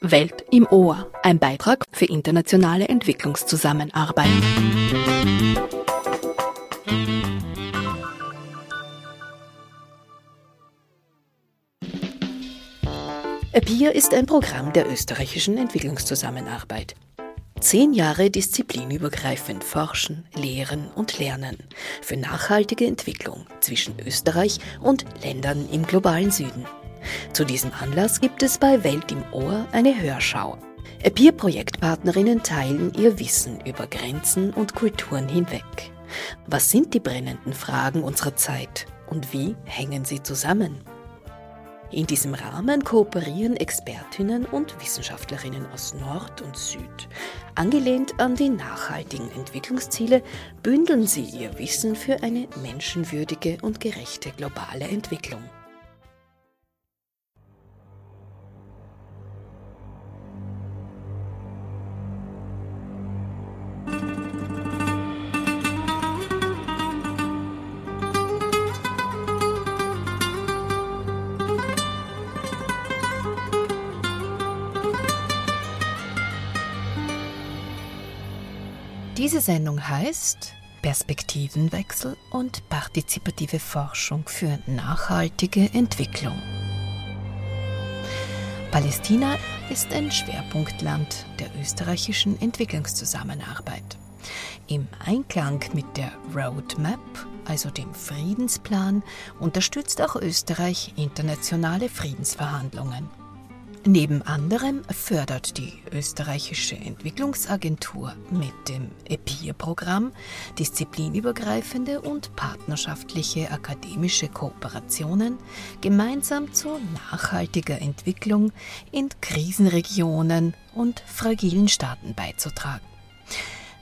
Welt im Ohr, ein Beitrag für internationale Entwicklungszusammenarbeit. APIR ist ein Programm der österreichischen Entwicklungszusammenarbeit. Zehn Jahre disziplinübergreifend forschen, lehren und lernen für nachhaltige Entwicklung zwischen Österreich und Ländern im globalen Süden. Zu diesem Anlass gibt es bei Welt im Ohr eine Hörschau. Peer-Projektpartnerinnen teilen ihr Wissen über Grenzen und Kulturen hinweg. Was sind die brennenden Fragen unserer Zeit und wie hängen sie zusammen? In diesem Rahmen kooperieren Expertinnen und Wissenschaftlerinnen aus Nord und Süd. Angelehnt an die nachhaltigen Entwicklungsziele bündeln sie ihr Wissen für eine menschenwürdige und gerechte globale Entwicklung. Diese Sendung heißt Perspektivenwechsel und partizipative Forschung für nachhaltige Entwicklung. Palästina ist ein Schwerpunktland der österreichischen Entwicklungszusammenarbeit. Im Einklang mit der Roadmap, also dem Friedensplan, unterstützt auch Österreich internationale Friedensverhandlungen. Neben anderem fördert die österreichische Entwicklungsagentur mit dem EPIR-Programm disziplinübergreifende und partnerschaftliche akademische Kooperationen gemeinsam zu nachhaltiger Entwicklung in Krisenregionen und fragilen Staaten beizutragen.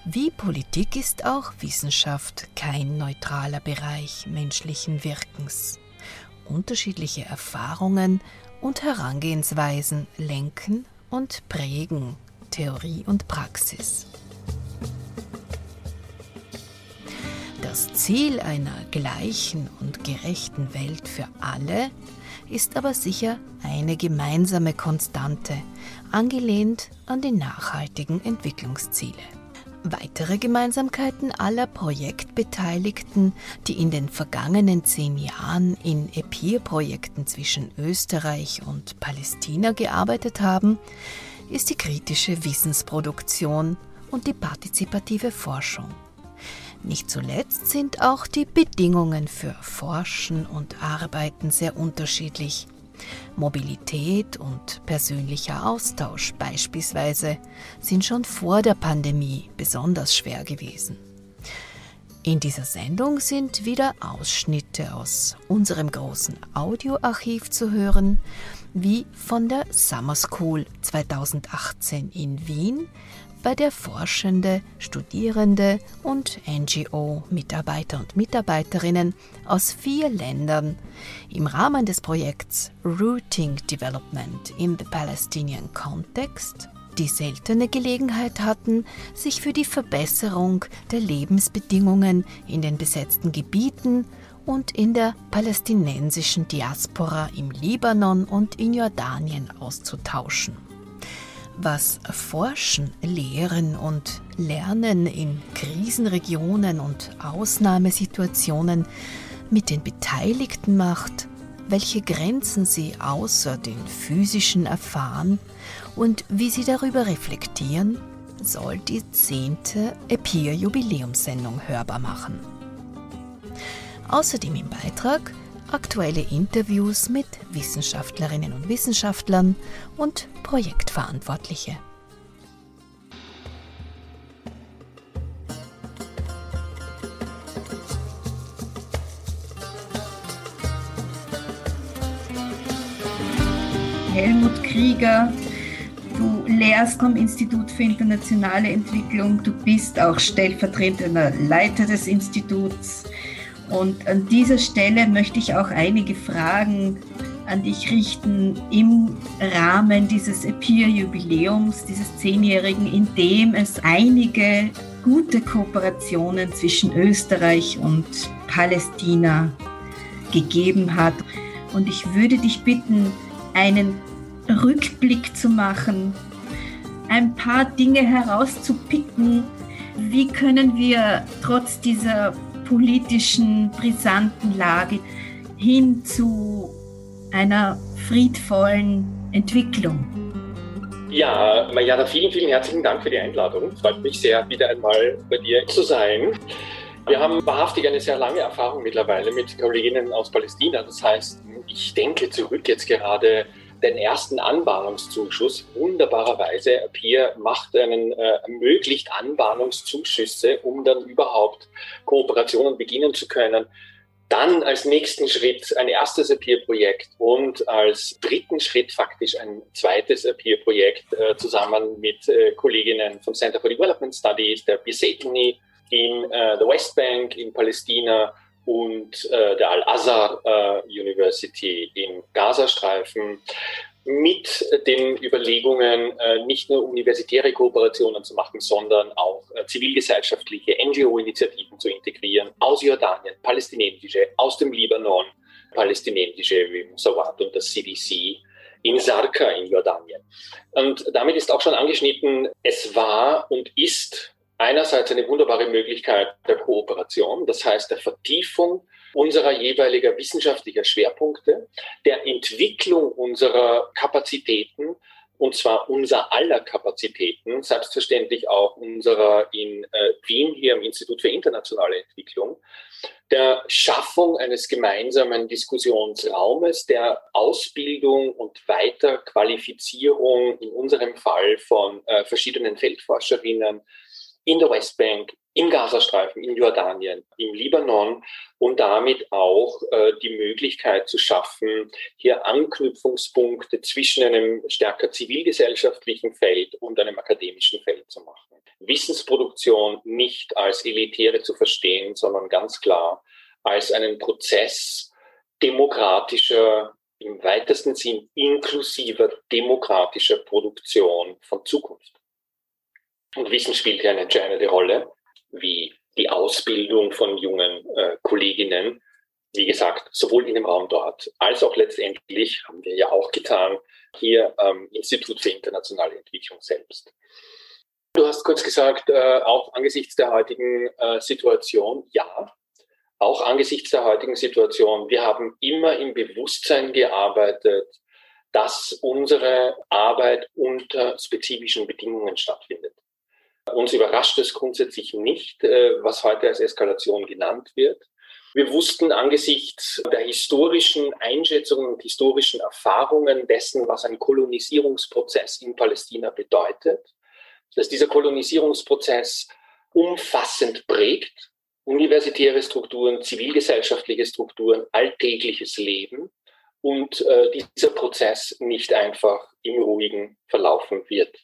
Wie Politik ist auch Wissenschaft kein neutraler Bereich menschlichen Wirkens. Unterschiedliche Erfahrungen und Herangehensweisen lenken und prägen Theorie und Praxis. Das Ziel einer gleichen und gerechten Welt für alle ist aber sicher eine gemeinsame Konstante, angelehnt an die nachhaltigen Entwicklungsziele. Weitere Gemeinsamkeiten aller Projektbeteiligten, die in den vergangenen zehn Jahren in EPIR-Projekten zwischen Österreich und Palästina gearbeitet haben, ist die kritische Wissensproduktion und die partizipative Forschung. Nicht zuletzt sind auch die Bedingungen für Forschen und Arbeiten sehr unterschiedlich. Mobilität und persönlicher Austausch beispielsweise sind schon vor der Pandemie besonders schwer gewesen. In dieser Sendung sind wieder Ausschnitte aus unserem großen Audioarchiv zu hören, wie von der Summer School 2018 in Wien bei der Forschende, Studierende und NGO-Mitarbeiter und Mitarbeiterinnen aus vier Ländern im Rahmen des Projekts Routing Development in the Palestinian Context die seltene Gelegenheit hatten, sich für die Verbesserung der Lebensbedingungen in den besetzten Gebieten und in der palästinensischen Diaspora im Libanon und in Jordanien auszutauschen was Forschen, Lehren und Lernen in Krisenregionen und Ausnahmesituationen mit den Beteiligten macht, welche Grenzen sie außer den physischen erfahren und wie sie darüber reflektieren, soll die zehnte EPIR-Jubiläumssendung hörbar machen. Außerdem im Beitrag aktuelle Interviews mit Wissenschaftlerinnen und Wissenschaftlern und Projektverantwortliche. Helmut Krieger, du lehrst am Institut für internationale Entwicklung, du bist auch stellvertretender Leiter des Instituts. Und an dieser Stelle möchte ich auch einige Fragen an dich richten im Rahmen dieses EPIR-Jubiläums, dieses Zehnjährigen, in dem es einige gute Kooperationen zwischen Österreich und Palästina gegeben hat. Und ich würde dich bitten, einen Rückblick zu machen, ein paar Dinge herauszupicken. Wie können wir trotz dieser politischen, brisanten Lage hin zu einer friedvollen Entwicklung? Ja, Mariana, vielen, vielen herzlichen Dank für die Einladung. Freut mich sehr, wieder einmal bei dir zu sein. Wir haben wahrhaftig eine sehr lange Erfahrung mittlerweile mit Kolleginnen aus Palästina. Das heißt, ich denke zurück jetzt gerade den ersten Anbahnungszuschuss. Wunderbarerweise, Peer macht einen, äh, ermöglicht Anbahnungszuschüsse, um dann überhaupt Kooperationen beginnen zu können. Dann als nächsten Schritt ein erstes Appear-Projekt und als dritten Schritt faktisch ein zweites Appear-Projekt äh, zusammen mit äh, Kolleginnen vom Center for Development Studies, der Bisetini, in äh, der Westbank in Palästina und äh, der Al-Azhar äh, University im Gazastreifen mit den Überlegungen, äh, nicht nur universitäre Kooperationen zu machen, sondern auch äh, zivilgesellschaftliche NGO-Initiativen zu integrieren aus Jordanien, palästinensische, aus dem Libanon, palästinensische wie Musawat und das CDC in Sarka in Jordanien. Und damit ist auch schon angeschnitten, es war und ist einerseits eine wunderbare Möglichkeit der Kooperation, das heißt der Vertiefung unserer jeweiliger wissenschaftlicher Schwerpunkte, der Entwicklung unserer Kapazitäten, und zwar unser aller Kapazitäten, selbstverständlich auch unserer in äh, Wien hier im Institut für internationale Entwicklung, der Schaffung eines gemeinsamen Diskussionsraumes, der Ausbildung und Weiterqualifizierung in unserem Fall von äh, verschiedenen Feldforscherinnen, in der Westbank, im Gazastreifen, in Jordanien, im Libanon und damit auch äh, die Möglichkeit zu schaffen, hier Anknüpfungspunkte zwischen einem stärker zivilgesellschaftlichen Feld und einem akademischen Feld zu machen. Wissensproduktion nicht als elitäre zu verstehen, sondern ganz klar als einen Prozess demokratischer, im weitesten Sinn inklusiver demokratischer Produktion von Zukunft. Und Wissen spielt hier eine entscheidende Rolle, wie die Ausbildung von jungen äh, Kolleginnen, wie gesagt, sowohl in dem Raum dort als auch letztendlich, haben wir ja auch getan, hier am Institut für internationale Entwicklung selbst. Du hast kurz gesagt, äh, auch angesichts der heutigen äh, Situation, ja, auch angesichts der heutigen Situation, wir haben immer im Bewusstsein gearbeitet, dass unsere Arbeit unter spezifischen Bedingungen stattfindet. Uns überrascht es grundsätzlich nicht, äh, was heute als Eskalation genannt wird. Wir wussten angesichts der historischen Einschätzungen und historischen Erfahrungen dessen, was ein Kolonisierungsprozess in Palästina bedeutet, dass dieser Kolonisierungsprozess umfassend prägt, universitäre Strukturen, zivilgesellschaftliche Strukturen, alltägliches Leben und äh, dieser Prozess nicht einfach im Ruhigen verlaufen wird.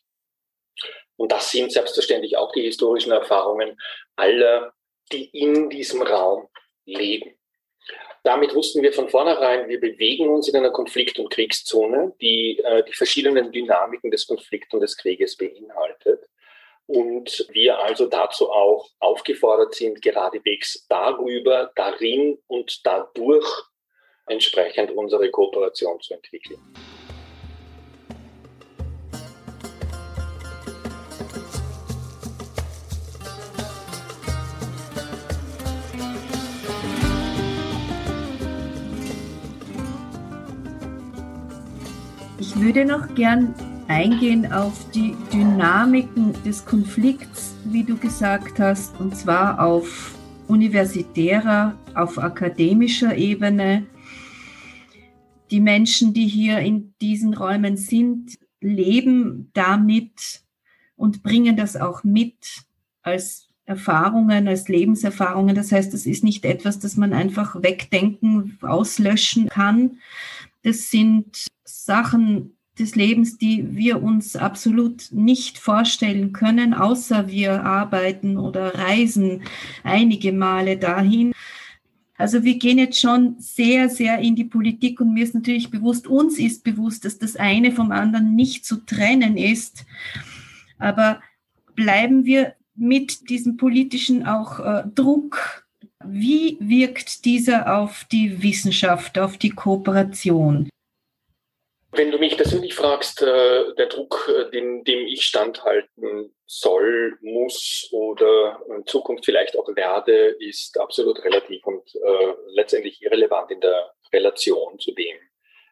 Und das sind selbstverständlich auch die historischen Erfahrungen aller, die in diesem Raum leben. Damit wussten wir von vornherein, wir bewegen uns in einer Konflikt- und Kriegszone, die äh, die verschiedenen Dynamiken des Konflikts und des Krieges beinhaltet. Und wir also dazu auch aufgefordert sind, geradewegs darüber, darin und dadurch entsprechend unsere Kooperation zu entwickeln. Ich würde noch gern eingehen auf die Dynamiken des Konflikts, wie du gesagt hast, und zwar auf universitärer, auf akademischer Ebene. Die Menschen, die hier in diesen Räumen sind, leben damit und bringen das auch mit als Erfahrungen, als Lebenserfahrungen. Das heißt, es ist nicht etwas, das man einfach wegdenken, auslöschen kann. Das sind Sachen des Lebens, die wir uns absolut nicht vorstellen können, außer wir arbeiten oder reisen einige Male dahin. Also wir gehen jetzt schon sehr, sehr in die Politik und mir ist natürlich bewusst, uns ist bewusst, dass das eine vom anderen nicht zu trennen ist. Aber bleiben wir mit diesem politischen auch äh, Druck. Wie wirkt dieser auf die Wissenschaft, auf die Kooperation? Wenn du mich persönlich fragst, äh, der Druck, äh, dem, dem ich standhalten soll, muss oder in Zukunft vielleicht auch werde, ist absolut relativ und äh, letztendlich irrelevant in der Relation zu dem,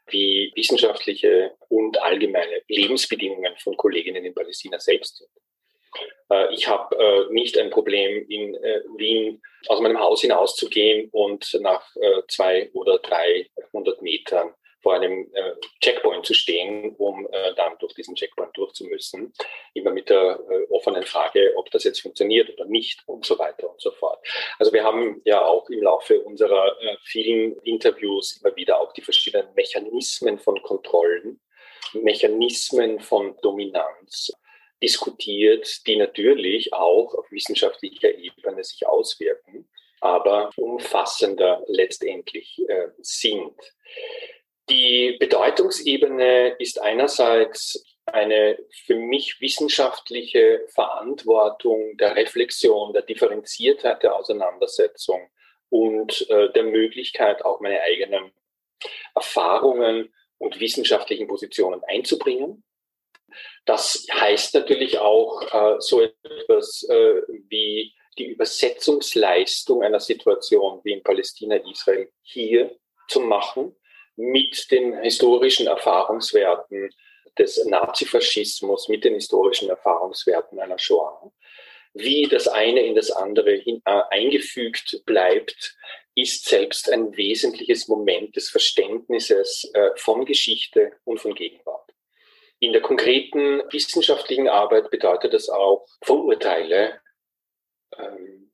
wie wissenschaftliche und allgemeine Lebensbedingungen von Kolleginnen in Palästina selbst sind. Äh, ich habe äh, nicht ein Problem, in äh, Wien aus meinem Haus hinauszugehen und nach zwei oder drei hundert Metern vor einem äh, Checkpoint zu stehen, um äh, dann durch diesen Checkpoint durchzumüssen. Immer mit der äh, offenen Frage, ob das jetzt funktioniert oder nicht und so weiter und so fort. Also wir haben ja auch im Laufe unserer vielen Interviews immer wieder auch die verschiedenen Mechanismen von Kontrollen, Mechanismen von Dominanz diskutiert, die natürlich auch auf wissenschaftlicher Ebene sich auswirken, aber umfassender letztendlich äh, sind. Die Bedeutungsebene ist einerseits eine für mich wissenschaftliche Verantwortung der Reflexion, der Differenziertheit der Auseinandersetzung und äh, der Möglichkeit, auch meine eigenen Erfahrungen und wissenschaftlichen Positionen einzubringen. Das heißt natürlich auch äh, so etwas äh, wie die Übersetzungsleistung einer Situation wie in Palästina, Israel hier zu machen mit den historischen Erfahrungswerten des Nazifaschismus, mit den historischen Erfahrungswerten einer Shoah. Wie das eine in das andere hin, äh, eingefügt bleibt, ist selbst ein wesentliches Moment des Verständnisses äh, von Geschichte und von Gegenwart. In der konkreten wissenschaftlichen Arbeit bedeutet das auch Vorurteile, ähm,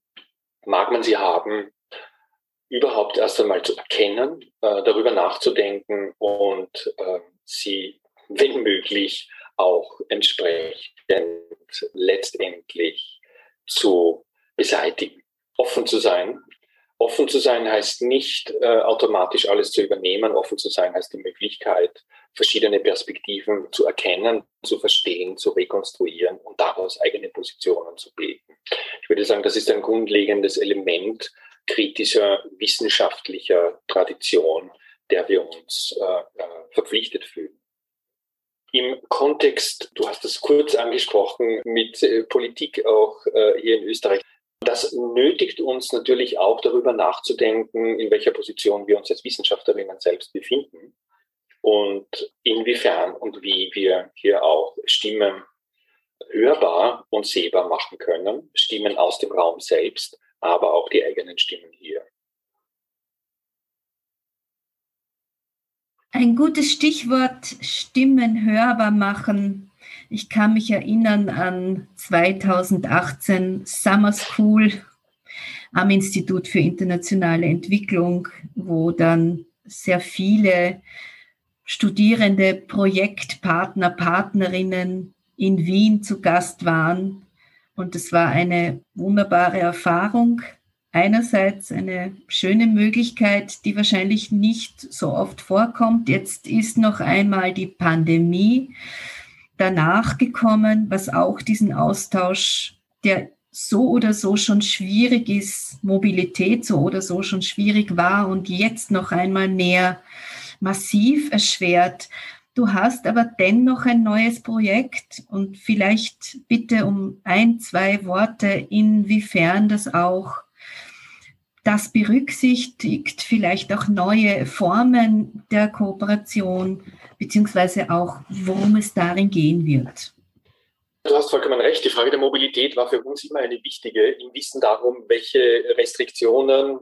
mag man sie haben, überhaupt erst einmal zu erkennen, äh, darüber nachzudenken und äh, sie, wenn möglich, auch entsprechend letztendlich zu beseitigen. Offen zu sein. Offen zu sein heißt nicht äh, automatisch alles zu übernehmen. Offen zu sein heißt die Möglichkeit, verschiedene Perspektiven zu erkennen, zu verstehen, zu rekonstruieren und daraus eigene Positionen zu bilden. Ich würde sagen, das ist ein grundlegendes Element kritischer wissenschaftlicher Tradition, der wir uns äh, äh, verpflichtet fühlen. Im Kontext, du hast es kurz angesprochen, mit äh, Politik auch äh, hier in Österreich, das nötigt uns natürlich auch darüber nachzudenken, in welcher Position wir uns als Wissenschaftlerinnen selbst befinden und inwiefern und wie wir hier auch Stimmen hörbar und sehbar machen können, Stimmen aus dem Raum selbst, aber auch die eigenen Stimmen hier. Ein gutes Stichwort Stimmen hörbar machen. Ich kann mich erinnern an 2018 Summer School am Institut für internationale Entwicklung, wo dann sehr viele Studierende, Projektpartner, Partnerinnen in Wien zu Gast waren und es war eine wunderbare Erfahrung. Einerseits eine schöne Möglichkeit, die wahrscheinlich nicht so oft vorkommt. Jetzt ist noch einmal die Pandemie danach gekommen, was auch diesen Austausch, der so oder so schon schwierig ist, Mobilität so oder so schon schwierig war und jetzt noch einmal mehr massiv erschwert. Du hast aber dennoch ein neues Projekt und vielleicht bitte um ein, zwei Worte, inwiefern das auch das berücksichtigt, vielleicht auch neue Formen der Kooperation, beziehungsweise auch, worum es darin gehen wird. Du hast vollkommen recht. Die Frage der Mobilität war für uns immer eine wichtige, im Wissen darum, welche Restriktionen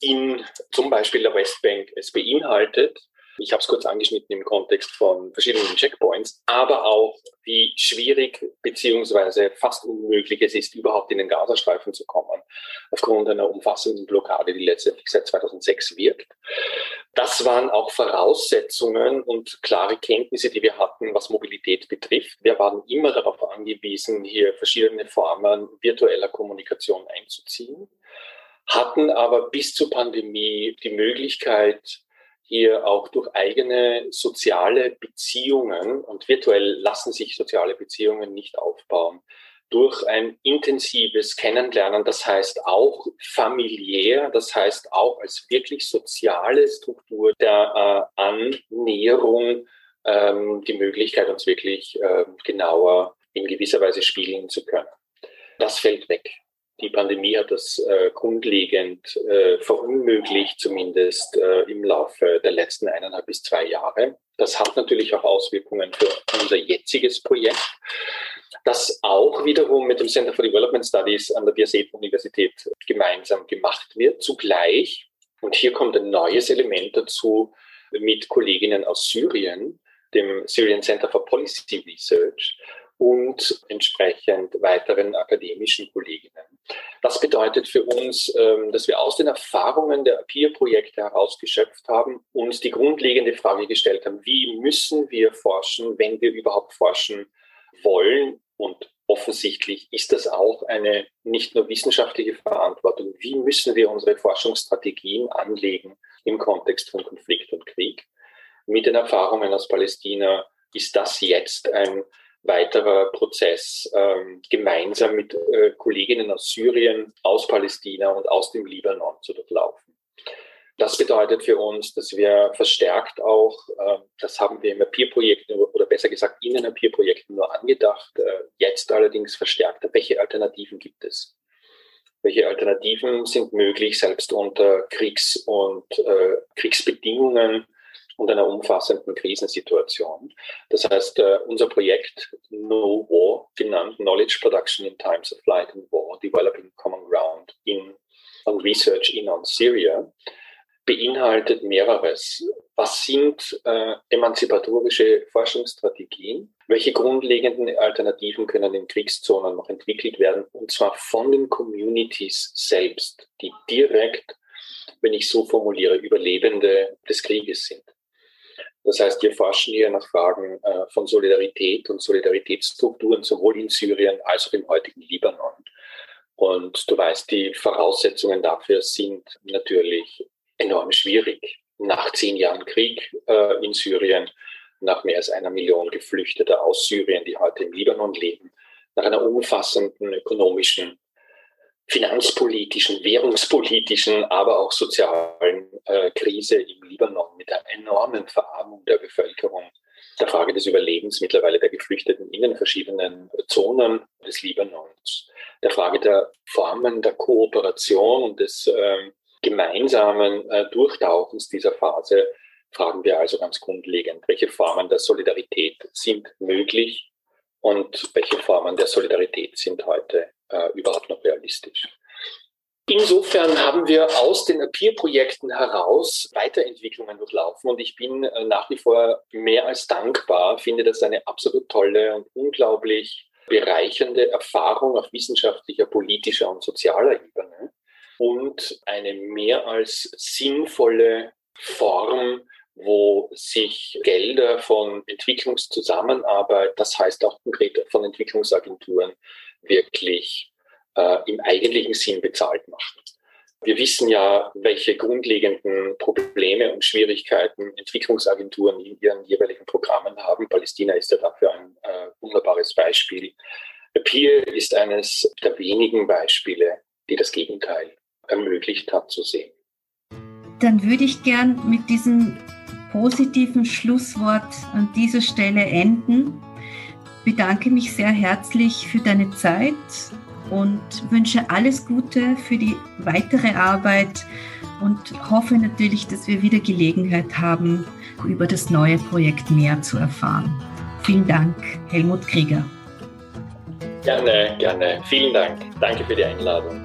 in zum Beispiel der Westbank es beinhaltet ich habe es kurz angeschnitten im Kontext von verschiedenen Checkpoints, aber auch wie schwierig beziehungsweise fast unmöglich es ist, überhaupt in den Gazastreifen zu kommen, aufgrund einer umfassenden Blockade, die letztendlich seit 2006 wirkt. Das waren auch Voraussetzungen und klare Kenntnisse, die wir hatten, was Mobilität betrifft. Wir waren immer darauf angewiesen, hier verschiedene Formen virtueller Kommunikation einzuziehen hatten aber bis zur Pandemie die Möglichkeit, hier auch durch eigene soziale Beziehungen und virtuell lassen sich soziale Beziehungen nicht aufbauen, durch ein intensives Kennenlernen, das heißt auch familiär, das heißt auch als wirklich soziale Struktur der äh, Annäherung ähm, die Möglichkeit, uns wirklich äh, genauer in gewisser Weise spiegeln zu können. Das fällt weg. Die Pandemie hat das äh, grundlegend äh, verunmöglicht, zumindest äh, im Laufe der letzten eineinhalb bis zwei Jahre. Das hat natürlich auch Auswirkungen für unser jetziges Projekt, das auch wiederum mit dem Center for Development Studies an der Biaset-Universität gemeinsam gemacht wird. Zugleich, und hier kommt ein neues Element dazu, mit Kolleginnen aus Syrien, dem Syrian Center for Policy Research, und entsprechend weiteren akademischen Kolleginnen. Das bedeutet für uns, ähm, dass wir aus den Erfahrungen der Peer-Projekte herausgeschöpft haben, uns die grundlegende Frage gestellt haben, wie müssen wir forschen, wenn wir überhaupt forschen wollen und offensichtlich ist das auch eine nicht nur wissenschaftliche Verantwortung. Wie müssen wir unsere Forschungsstrategien anlegen im Kontext von Konflikt und Krieg? Mit den Erfahrungen aus Palästina ist das jetzt ein weiterer Prozess ähm, gemeinsam mit äh, Kolleginnen aus Syrien, aus Palästina und aus dem Libanon zu durchlaufen. Das bedeutet für uns, dass wir verstärkt auch, äh, das haben wir im Peer-Projekten oder besser gesagt in den Peer-Projekten nur angedacht, äh, jetzt allerdings verstärkt, welche Alternativen gibt es? Welche Alternativen sind möglich, selbst unter Kriegs- und äh, Kriegsbedingungen? Und einer umfassenden Krisensituation. Das heißt, äh, unser Projekt No War, genannt Knowledge Production in Times of Light and War, Developing Common Ground in on Research in on Syria, beinhaltet mehreres. Was sind äh, emanzipatorische Forschungsstrategien? Welche grundlegenden Alternativen können in Kriegszonen noch entwickelt werden? Und zwar von den Communities selbst, die direkt, wenn ich so formuliere, Überlebende des Krieges sind. Das heißt, wir forschen hier nach Fragen äh, von Solidarität und Solidaritätsstrukturen sowohl in Syrien als auch im heutigen Libanon. Und du weißt, die Voraussetzungen dafür sind natürlich enorm schwierig. Nach zehn Jahren Krieg äh, in Syrien, nach mehr als einer Million Geflüchteter aus Syrien, die heute im Libanon leben, nach einer umfassenden ökonomischen finanzpolitischen, währungspolitischen, aber auch sozialen äh, Krise im Libanon mit einer enormen Verarmung der Bevölkerung, der Frage des Überlebens mittlerweile der Geflüchteten in den verschiedenen Zonen des Libanons, der Frage der Formen der Kooperation und des äh, gemeinsamen äh, Durchtauchens dieser Phase, fragen wir also ganz grundlegend, welche Formen der Solidarität sind möglich und welche Formen der Solidarität sind heute äh, überhaupt noch realistisch. Insofern haben wir aus den Peer-Projekten heraus Weiterentwicklungen durchlaufen und ich bin äh, nach wie vor mehr als dankbar, finde das eine absolut tolle und unglaublich bereichernde Erfahrung auf wissenschaftlicher, politischer und sozialer Ebene und eine mehr als sinnvolle Form, wo sich Gelder von Entwicklungszusammenarbeit, das heißt auch konkret von Entwicklungsagenturen, wirklich äh, im eigentlichen Sinn bezahlt machen. Wir wissen ja, welche grundlegenden Probleme und Schwierigkeiten Entwicklungsagenturen in ihren jeweiligen Programmen haben. Palästina ist ja dafür ein äh, wunderbares Beispiel. Peer ist eines der wenigen Beispiele, die das Gegenteil ermöglicht hat zu sehen. Dann würde ich gern mit diesem positiven Schlusswort an dieser Stelle enden bedanke mich sehr herzlich für deine Zeit und wünsche alles Gute für die weitere Arbeit und hoffe natürlich, dass wir wieder Gelegenheit haben, über das neue Projekt mehr zu erfahren. Vielen Dank, Helmut Krieger. Gerne, gerne. Vielen Dank. Danke für die Einladung.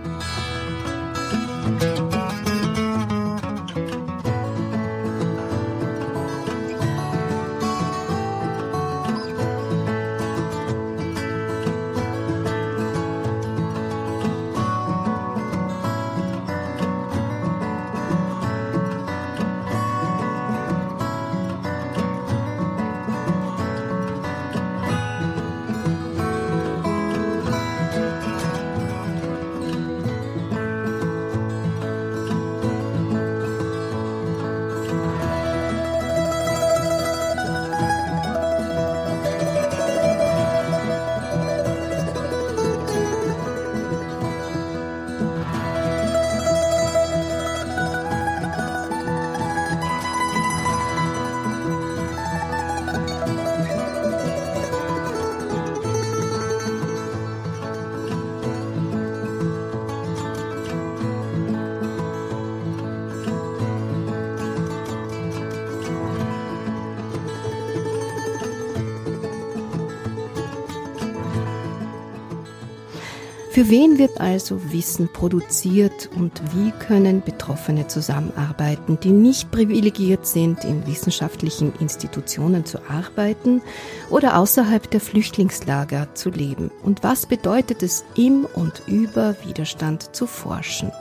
Für wen wird also Wissen produziert und wie können Betroffene zusammenarbeiten, die nicht privilegiert sind, in wissenschaftlichen Institutionen zu arbeiten oder außerhalb der Flüchtlingslager zu leben? Und was bedeutet es, im und über Widerstand zu forschen?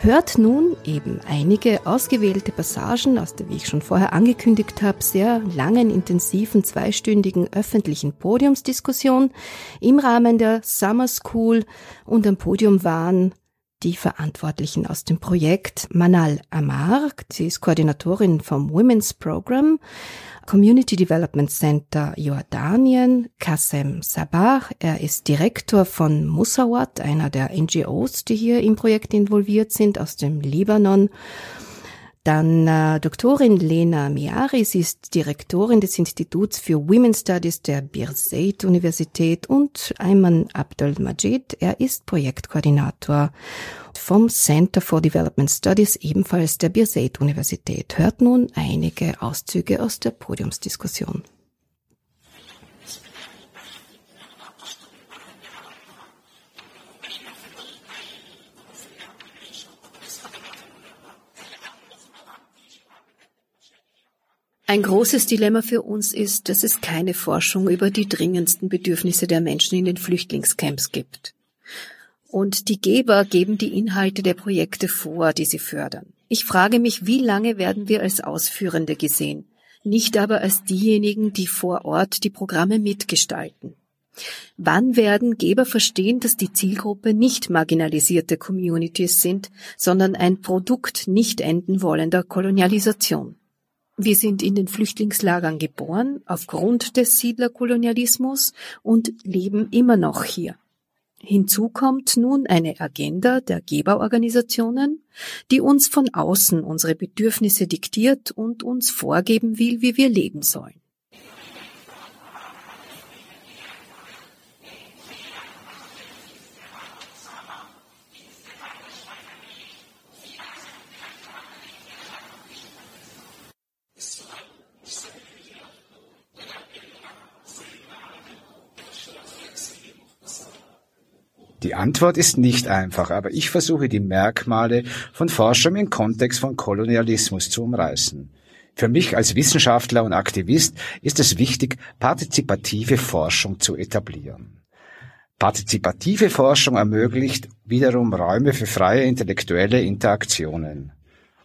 Hört nun eben einige ausgewählte Passagen aus der, wie ich schon vorher angekündigt habe, sehr langen, intensiven, zweistündigen öffentlichen Podiumsdiskussion im Rahmen der Summer School und am Podium waren die Verantwortlichen aus dem Projekt Manal Amar, sie ist Koordinatorin vom Women's Program, Community Development Center Jordanien, Kassem Sabah. Er ist Direktor von Musawat, einer der NGOs, die hier im Projekt involviert sind, aus dem Libanon. Dann äh, Doktorin Lena Miari, sie ist Direktorin des Instituts für Women's Studies der Birzeit Universität und Ayman Abdul Majid, er ist Projektkoordinator vom Center for Development Studies, ebenfalls der Birzeit Universität. Hört nun einige Auszüge aus der Podiumsdiskussion. Ein großes Dilemma für uns ist, dass es keine Forschung über die dringendsten Bedürfnisse der Menschen in den Flüchtlingscamps gibt. Und die Geber geben die Inhalte der Projekte vor, die sie fördern. Ich frage mich, wie lange werden wir als Ausführende gesehen, nicht aber als diejenigen, die vor Ort die Programme mitgestalten. Wann werden Geber verstehen, dass die Zielgruppe nicht marginalisierte Communities sind, sondern ein Produkt nicht enden wollender Kolonialisation? Wir sind in den Flüchtlingslagern geboren aufgrund des Siedlerkolonialismus und leben immer noch hier. Hinzu kommt nun eine Agenda der Geberorganisationen, die uns von außen unsere Bedürfnisse diktiert und uns vorgeben will, wie wir leben sollen. Die Antwort ist nicht einfach, aber ich versuche die Merkmale von Forschung im Kontext von Kolonialismus zu umreißen. Für mich als Wissenschaftler und Aktivist ist es wichtig, partizipative Forschung zu etablieren. Partizipative Forschung ermöglicht wiederum Räume für freie intellektuelle Interaktionen.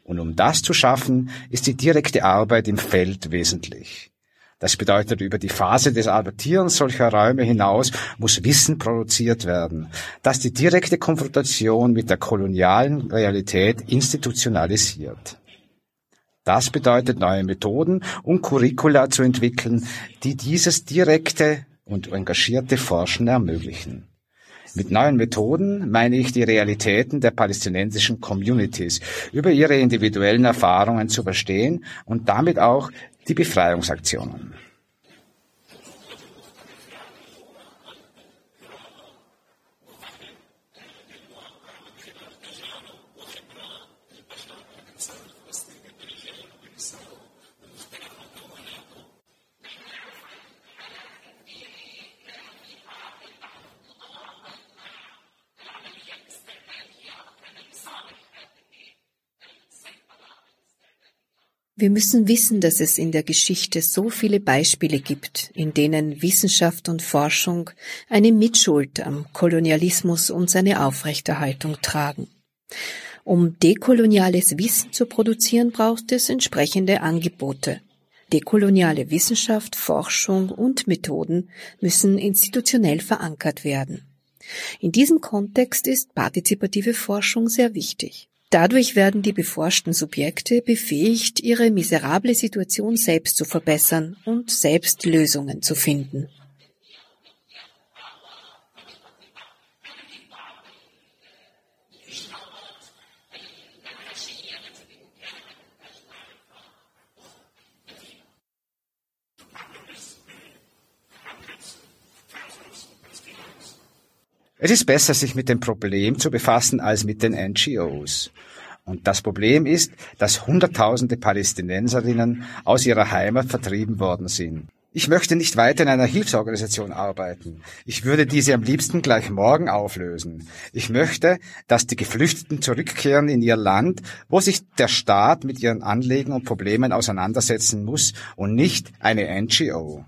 Und um das zu schaffen, ist die direkte Arbeit im Feld wesentlich. Das bedeutet, über die Phase des Adaptierens solcher Räume hinaus muss Wissen produziert werden, das die direkte Konfrontation mit der kolonialen Realität institutionalisiert. Das bedeutet, neue Methoden und Curricula zu entwickeln, die dieses direkte und engagierte Forschen ermöglichen. Mit neuen Methoden meine ich die Realitäten der palästinensischen Communities über ihre individuellen Erfahrungen zu verstehen und damit auch die Befreiungsaktionen. Wir müssen wissen, dass es in der Geschichte so viele Beispiele gibt, in denen Wissenschaft und Forschung eine Mitschuld am Kolonialismus und seine Aufrechterhaltung tragen. Um dekoloniales Wissen zu produzieren, braucht es entsprechende Angebote. Dekoloniale Wissenschaft, Forschung und Methoden müssen institutionell verankert werden. In diesem Kontext ist partizipative Forschung sehr wichtig. Dadurch werden die beforschten Subjekte befähigt, ihre miserable Situation selbst zu verbessern und selbst Lösungen zu finden. Es ist besser, sich mit dem Problem zu befassen als mit den NGOs. Und das Problem ist, dass Hunderttausende Palästinenserinnen aus ihrer Heimat vertrieben worden sind. Ich möchte nicht weiter in einer Hilfsorganisation arbeiten. Ich würde diese am liebsten gleich morgen auflösen. Ich möchte, dass die Geflüchteten zurückkehren in ihr Land, wo sich der Staat mit ihren Anliegen und Problemen auseinandersetzen muss und nicht eine NGO.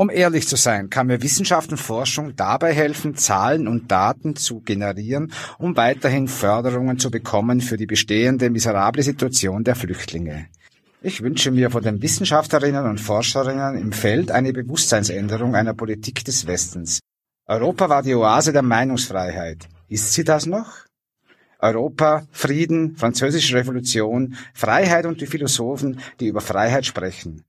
Um ehrlich zu sein, kann mir Wissenschaft und Forschung dabei helfen, Zahlen und Daten zu generieren, um weiterhin Förderungen zu bekommen für die bestehende miserable Situation der Flüchtlinge. Ich wünsche mir von den Wissenschaftlerinnen und Forscherinnen im Feld eine Bewusstseinsänderung einer Politik des Westens. Europa war die Oase der Meinungsfreiheit. Ist sie das noch? Europa, Frieden, Französische Revolution, Freiheit und die Philosophen, die über Freiheit sprechen.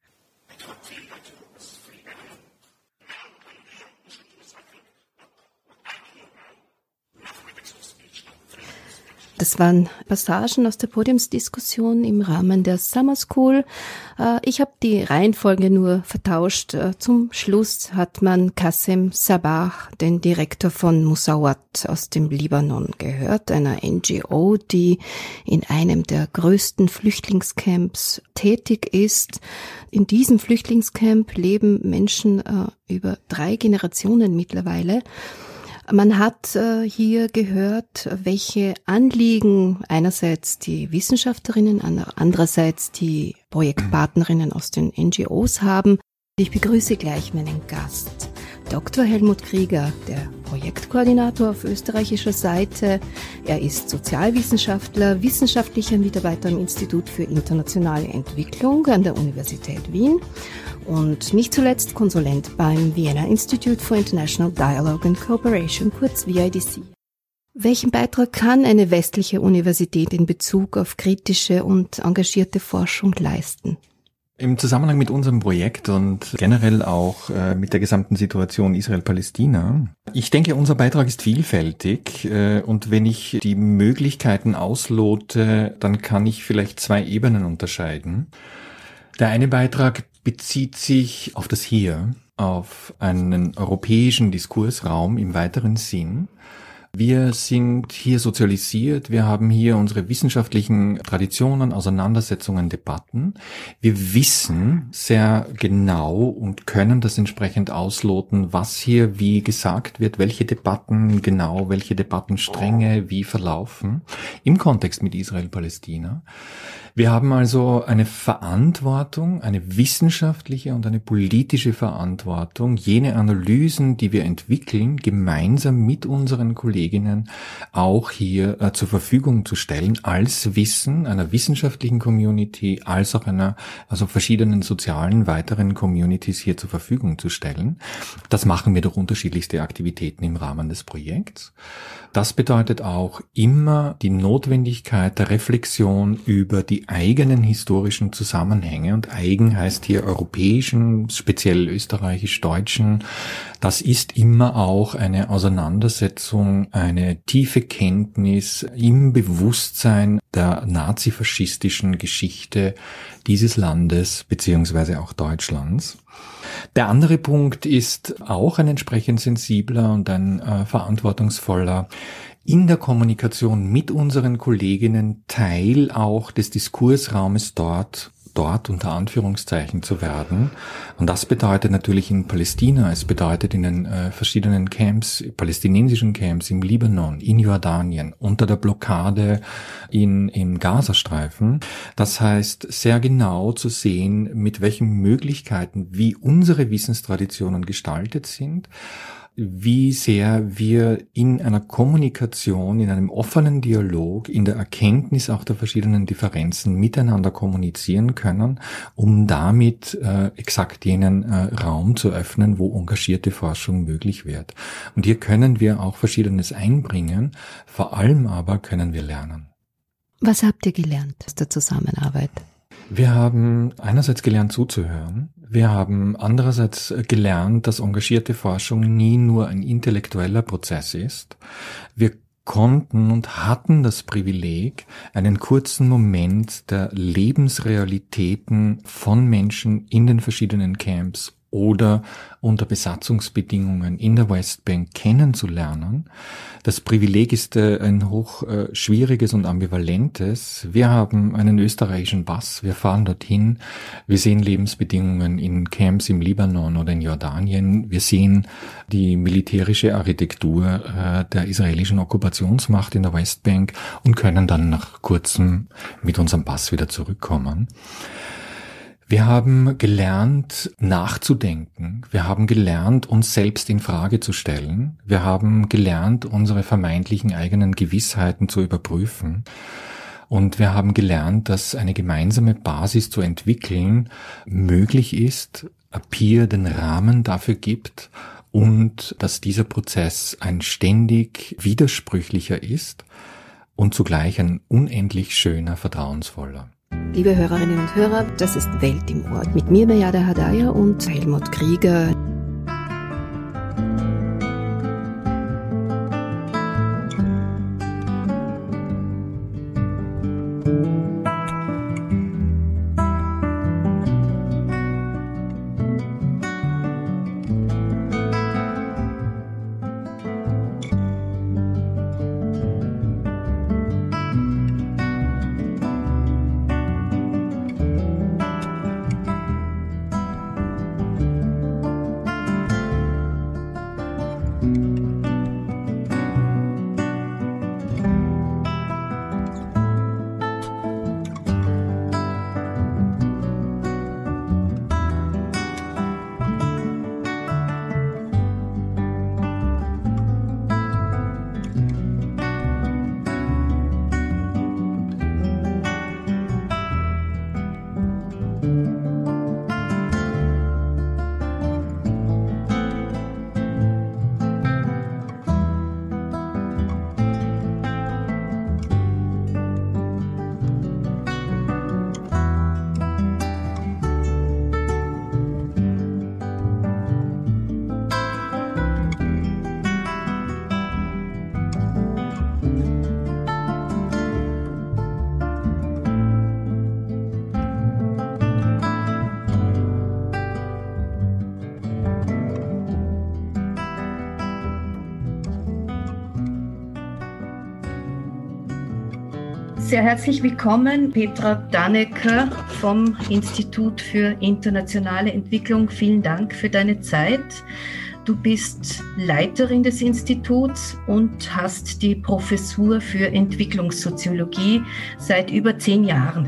Das waren Passagen aus der Podiumsdiskussion im Rahmen der Summer School. Äh, ich habe die Reihenfolge nur vertauscht. Äh, zum Schluss hat man Qasim Sabah, den Direktor von Musawat aus dem Libanon, gehört, einer NGO, die in einem der größten Flüchtlingscamps tätig ist. In diesem Flüchtlingscamp leben Menschen äh, über drei Generationen mittlerweile. Man hat äh, hier gehört, welche Anliegen einerseits die Wissenschaftlerinnen, andererseits die Projektpartnerinnen aus den NGOs haben. Ich begrüße gleich meinen Gast, Dr. Helmut Krieger, der Projektkoordinator auf österreichischer Seite. Er ist Sozialwissenschaftler, wissenschaftlicher Mitarbeiter am Institut für internationale Entwicklung an der Universität Wien und nicht zuletzt Konsulent beim Vienna Institute for International Dialogue and Cooperation, kurz VIDC. Welchen Beitrag kann eine westliche Universität in Bezug auf kritische und engagierte Forschung leisten? Im Zusammenhang mit unserem Projekt und generell auch äh, mit der gesamten Situation Israel-Palästina. Ich denke, unser Beitrag ist vielfältig äh, und wenn ich die Möglichkeiten auslote, dann kann ich vielleicht zwei Ebenen unterscheiden. Der eine Beitrag bezieht sich auf das Hier, auf einen europäischen Diskursraum im weiteren Sinn. Wir sind hier sozialisiert, wir haben hier unsere wissenschaftlichen Traditionen, Auseinandersetzungen, Debatten. Wir wissen sehr genau und können das entsprechend ausloten, was hier wie gesagt wird, welche Debatten genau, welche Debattenstränge wie verlaufen im Kontext mit Israel-Palästina. Wir haben also eine Verantwortung, eine wissenschaftliche und eine politische Verantwortung, jene Analysen, die wir entwickeln, gemeinsam mit unseren Kolleginnen auch hier äh, zur Verfügung zu stellen, als Wissen einer wissenschaftlichen Community, als auch einer, also verschiedenen sozialen weiteren Communities hier zur Verfügung zu stellen. Das machen wir durch unterschiedlichste Aktivitäten im Rahmen des Projekts. Das bedeutet auch immer die Notwendigkeit der Reflexion über die eigenen historischen Zusammenhänge und eigen heißt hier europäischen, speziell österreichisch-deutschen. Das ist immer auch eine Auseinandersetzung, eine tiefe Kenntnis im Bewusstsein der nazifaschistischen Geschichte dieses Landes beziehungsweise auch Deutschlands. Der andere Punkt ist auch ein entsprechend sensibler und ein äh, verantwortungsvoller in der Kommunikation mit unseren Kolleginnen Teil auch des Diskursraumes dort dort unter Anführungszeichen zu werden. Und das bedeutet natürlich in Palästina, es bedeutet in den äh, verschiedenen Camps, palästinensischen Camps im Libanon, in Jordanien, unter der Blockade in, im Gazastreifen. Das heißt, sehr genau zu sehen, mit welchen Möglichkeiten, wie unsere Wissenstraditionen gestaltet sind wie sehr wir in einer Kommunikation, in einem offenen Dialog, in der Erkenntnis auch der verschiedenen Differenzen miteinander kommunizieren können, um damit äh, exakt jenen äh, Raum zu öffnen, wo engagierte Forschung möglich wird. Und hier können wir auch Verschiedenes einbringen, vor allem aber können wir lernen. Was habt ihr gelernt aus der Zusammenarbeit? Wir haben einerseits gelernt zuzuhören. Wir haben andererseits gelernt, dass engagierte Forschung nie nur ein intellektueller Prozess ist. Wir konnten und hatten das Privileg, einen kurzen Moment der Lebensrealitäten von Menschen in den verschiedenen Camps oder unter Besatzungsbedingungen in der Westbank kennenzulernen. Das Privileg ist äh, ein hoch äh, schwieriges und ambivalentes. Wir haben einen österreichischen Bass, wir fahren dorthin, wir sehen Lebensbedingungen in Camps im Libanon oder in Jordanien, wir sehen die militärische Architektur äh, der israelischen Okkupationsmacht in der Westbank und können dann nach kurzem mit unserem Bass wieder zurückkommen. Wir haben gelernt, nachzudenken. Wir haben gelernt, uns selbst in Frage zu stellen. Wir haben gelernt, unsere vermeintlichen eigenen Gewissheiten zu überprüfen. Und wir haben gelernt, dass eine gemeinsame Basis zu entwickeln möglich ist, Appear den Rahmen dafür gibt und dass dieser Prozess ein ständig widersprüchlicher ist und zugleich ein unendlich schöner, vertrauensvoller. Liebe Hörerinnen und Hörer, das ist Welt im Ort mit mir, Mejada Hadaya und Helmut Krieger. Sehr herzlich willkommen, Petra Dannecker vom Institut für internationale Entwicklung. Vielen Dank für deine Zeit. Du bist Leiterin des Instituts und hast die Professur für Entwicklungssoziologie seit über zehn Jahren.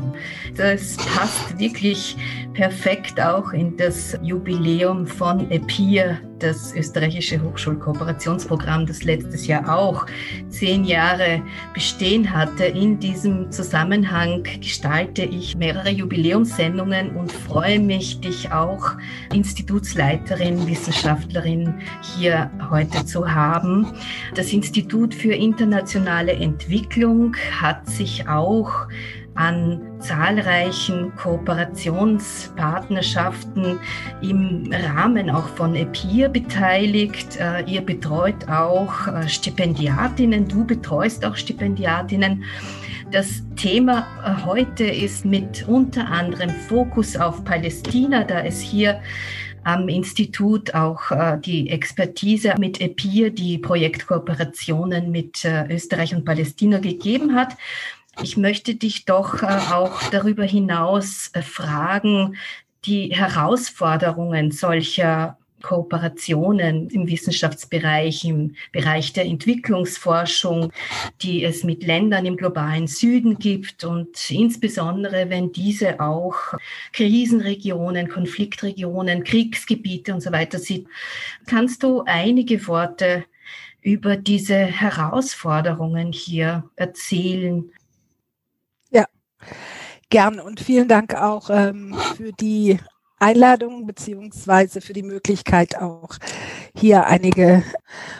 Das passt wirklich perfekt auch in das Jubiläum von EPIR, das österreichische Hochschulkooperationsprogramm, das letztes Jahr auch zehn Jahre bestehen hatte. In diesem Zusammenhang gestalte ich mehrere Jubiläumssendungen und freue mich, dich auch Institutsleiterin, Wissenschaftlerin hier heute zu haben. Das Institut für internationale Entwicklung hat sich auch an zahlreichen Kooperationspartnerschaften im Rahmen auch von EPIR beteiligt. Äh, ihr betreut auch äh, Stipendiatinnen, du betreust auch Stipendiatinnen. Das Thema äh, heute ist mit unter anderem Fokus auf Palästina, da es hier am Institut auch die Expertise mit EPIR, die Projektkooperationen mit Österreich und Palästina gegeben hat. Ich möchte dich doch äh, auch darüber hinaus äh, fragen, die Herausforderungen solcher Kooperationen im Wissenschaftsbereich, im Bereich der Entwicklungsforschung, die es mit Ländern im globalen Süden gibt und insbesondere wenn diese auch Krisenregionen, Konfliktregionen, Kriegsgebiete und so weiter sind. Kannst du einige Worte über diese Herausforderungen hier erzählen? Gern und vielen Dank auch ähm, für die Einladung beziehungsweise für die Möglichkeit auch hier einige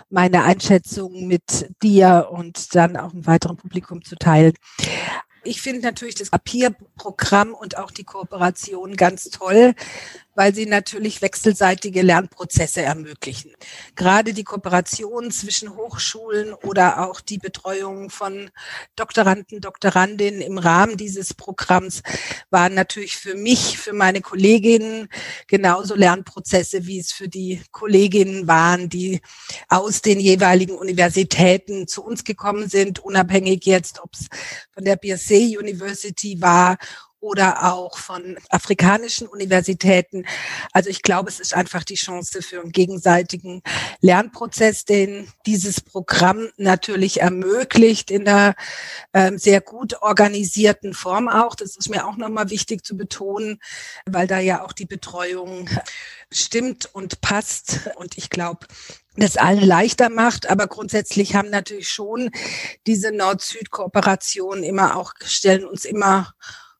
meine Einschätzungen mit dir und dann auch im weiteren Publikum zu teilen. Ich finde natürlich das Papierprogramm und auch die Kooperation ganz toll, weil sie natürlich wechselseitige Lernprozesse ermöglichen. Gerade die Kooperation zwischen Hochschulen oder auch die Betreuung von Doktoranden, Doktorandinnen im Rahmen dieses Programms waren natürlich für mich, für meine Kolleginnen genauso Lernprozesse, wie es für die Kolleginnen waren, die aus den jeweiligen Universitäten zu uns gekommen sind, unabhängig jetzt, ob es von der BSC University war oder auch von afrikanischen Universitäten. Also ich glaube, es ist einfach die Chance für einen gegenseitigen Lernprozess, den dieses Programm natürlich ermöglicht in einer ähm, sehr gut organisierten Form auch. Das ist mir auch nochmal wichtig zu betonen, weil da ja auch die Betreuung stimmt und passt. Und ich glaube, das allen leichter macht. Aber grundsätzlich haben natürlich schon diese Nord-Süd-Kooperationen immer auch, stellen uns immer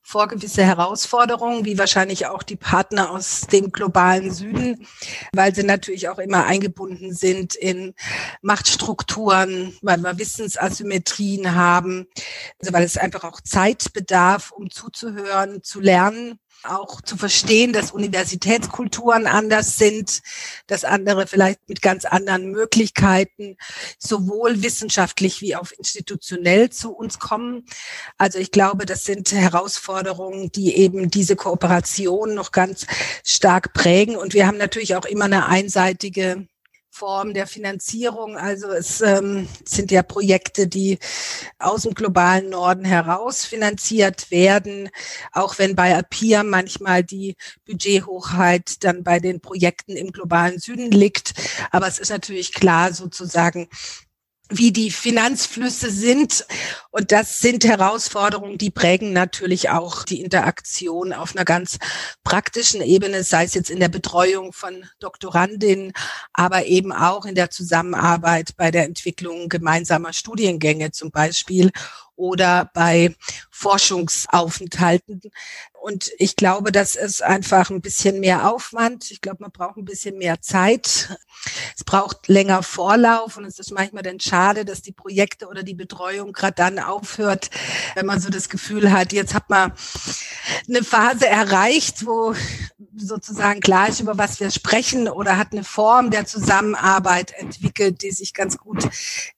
vor gewisse Herausforderungen, wie wahrscheinlich auch die Partner aus dem globalen Süden, weil sie natürlich auch immer eingebunden sind in Machtstrukturen, weil wir Wissensasymmetrien haben, also weil es einfach auch Zeit bedarf, um zuzuhören, zu lernen auch zu verstehen, dass Universitätskulturen anders sind, dass andere vielleicht mit ganz anderen Möglichkeiten sowohl wissenschaftlich wie auch institutionell zu uns kommen. Also ich glaube, das sind Herausforderungen, die eben diese Kooperation noch ganz stark prägen. Und wir haben natürlich auch immer eine einseitige Form der Finanzierung. Also es ähm, sind ja Projekte, die aus dem globalen Norden heraus finanziert werden, auch wenn bei APIA manchmal die Budgethochheit dann bei den Projekten im globalen Süden liegt. Aber es ist natürlich klar sozusagen, wie die Finanzflüsse sind. Und das sind Herausforderungen, die prägen natürlich auch die Interaktion auf einer ganz praktischen Ebene, sei es jetzt in der Betreuung von Doktorandinnen, aber eben auch in der Zusammenarbeit bei der Entwicklung gemeinsamer Studiengänge zum Beispiel oder bei Forschungsaufenthalten. Und ich glaube, das ist einfach ein bisschen mehr Aufwand. Ich glaube, man braucht ein bisschen mehr Zeit. Es braucht länger Vorlauf und es ist manchmal dann schade, dass die Projekte oder die Betreuung gerade dann aufhört, wenn man so das Gefühl hat, jetzt hat man eine Phase erreicht, wo sozusagen klar ist, über was wir sprechen oder hat eine Form der Zusammenarbeit entwickelt, die sich ganz gut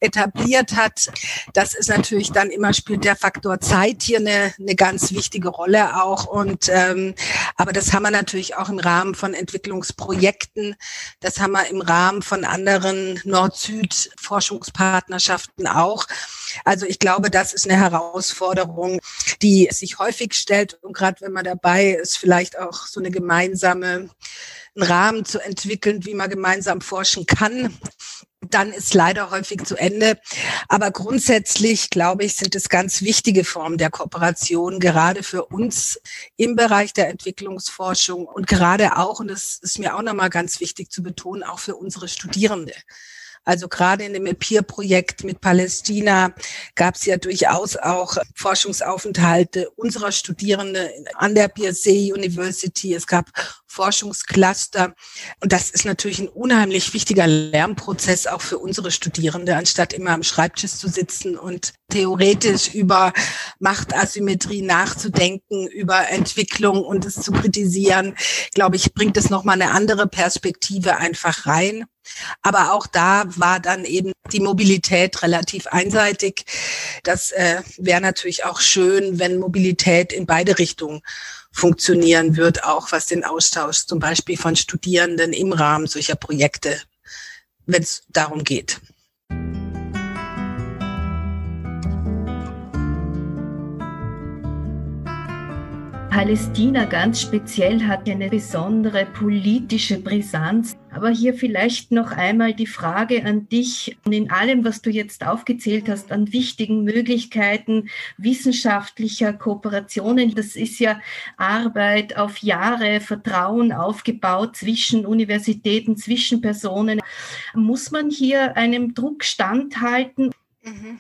etabliert hat. Das ist natürlich dann immer spielt der Faktor Zeit hier eine, eine ganz wichtige Rolle auch. Und ähm, aber das haben wir natürlich auch im Rahmen von Entwicklungsprojekten. Das haben wir im Rahmen von anderen Nord-Süd-Forschungspartnerschaften auch. Also ich glaube, das ist eine Herausforderung, die sich häufig stellt. Und gerade wenn man dabei ist, vielleicht auch so eine gemeinsame einen Rahmen zu entwickeln, wie man gemeinsam forschen kann dann ist leider häufig zu Ende. Aber grundsätzlich, glaube ich, sind es ganz wichtige Formen der Kooperation, gerade für uns im Bereich der Entwicklungsforschung und gerade auch, und das ist mir auch nochmal ganz wichtig zu betonen, auch für unsere Studierende. Also gerade in dem EPIR-Projekt mit Palästina gab es ja durchaus auch Forschungsaufenthalte unserer Studierende an der BSC University. Es gab Forschungscluster. Und das ist natürlich ein unheimlich wichtiger Lernprozess auch für unsere Studierende, anstatt immer am Schreibtisch zu sitzen und theoretisch über Machtasymmetrie nachzudenken, über Entwicklung und es zu kritisieren, glaube ich, bringt es nochmal eine andere Perspektive einfach rein. Aber auch da war dann eben die Mobilität relativ einseitig. Das äh, wäre natürlich auch schön, wenn Mobilität in beide Richtungen funktionieren wird, auch was den Austausch zum Beispiel von Studierenden im Rahmen solcher Projekte, wenn es darum geht. Palästina ganz speziell hat eine besondere politische Brisanz. Aber hier vielleicht noch einmal die Frage an dich, in allem, was du jetzt aufgezählt hast, an wichtigen Möglichkeiten wissenschaftlicher Kooperationen. Das ist ja Arbeit auf Jahre, Vertrauen aufgebaut zwischen Universitäten, zwischen Personen. Muss man hier einem Druck standhalten? Mhm.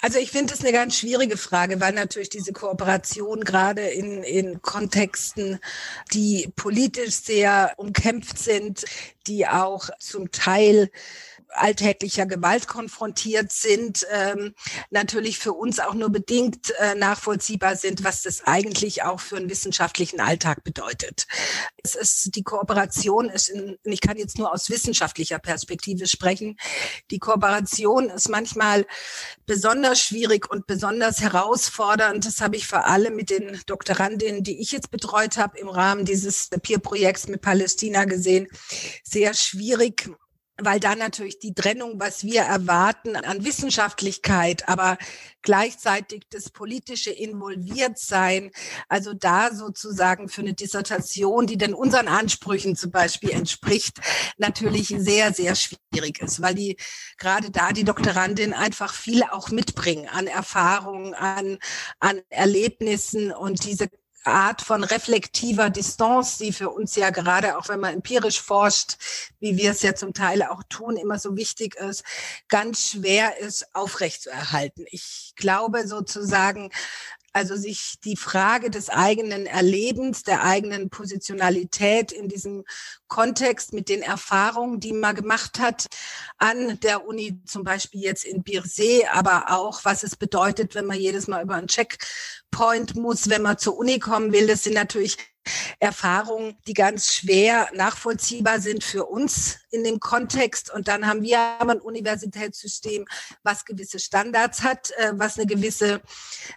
Also ich finde es eine ganz schwierige Frage, weil natürlich diese Kooperation gerade in, in Kontexten, die politisch sehr umkämpft sind, die auch zum Teil alltäglicher Gewalt konfrontiert sind, ähm, natürlich für uns auch nur bedingt äh, nachvollziehbar sind, was das eigentlich auch für einen wissenschaftlichen Alltag bedeutet. Es ist die Kooperation ist in, ich kann jetzt nur aus wissenschaftlicher Perspektive sprechen. Die Kooperation ist manchmal besonders schwierig und besonders herausfordernd. Das habe ich vor allem mit den Doktorandinnen, die ich jetzt betreut habe, im Rahmen dieses Peer-Projekts mit Palästina gesehen. Sehr schwierig weil da natürlich die Trennung, was wir erwarten an Wissenschaftlichkeit, aber gleichzeitig das politische Involviertsein, also da sozusagen für eine Dissertation, die denn unseren Ansprüchen zum Beispiel entspricht, natürlich sehr, sehr schwierig ist, weil die gerade da die Doktorandin einfach viel auch mitbringen an Erfahrungen, an, an Erlebnissen und diese Art von reflektiver Distanz, die für uns ja gerade, auch wenn man empirisch forscht, wie wir es ja zum Teil auch tun, immer so wichtig ist, ganz schwer ist, aufrechtzuerhalten. Ich glaube sozusagen, also sich die Frage des eigenen Erlebens, der eigenen Positionalität in diesem Kontext mit den Erfahrungen, die man gemacht hat an der Uni, zum Beispiel jetzt in Birsee, aber auch, was es bedeutet, wenn man jedes Mal über einen Checkpoint muss, wenn man zur Uni kommen will. Das sind natürlich Erfahrungen, die ganz schwer nachvollziehbar sind für uns in dem Kontext. Und dann haben wir ein Universitätssystem, was gewisse Standards hat, äh, was eine gewisse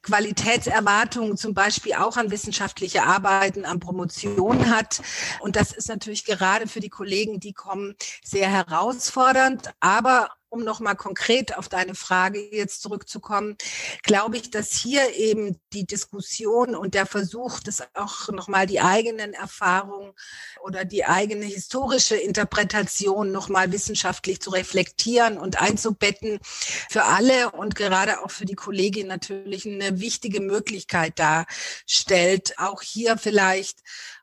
Qualitätserwartung zum Beispiel auch an wissenschaftliche Arbeiten, an Promotion hat. Und das ist natürlich gerade für die Kollegen, die kommen, sehr herausfordernd. Aber um nochmal konkret auf deine Frage jetzt zurückzukommen, glaube ich, dass hier eben die Diskussion und der Versuch, das auch nochmal die eigenen Erfahrungen oder die eigene historische Interpretation nochmal wissenschaftlich zu reflektieren und einzubetten, für alle und gerade auch für die Kollegin natürlich eine wichtige Möglichkeit darstellt, auch hier vielleicht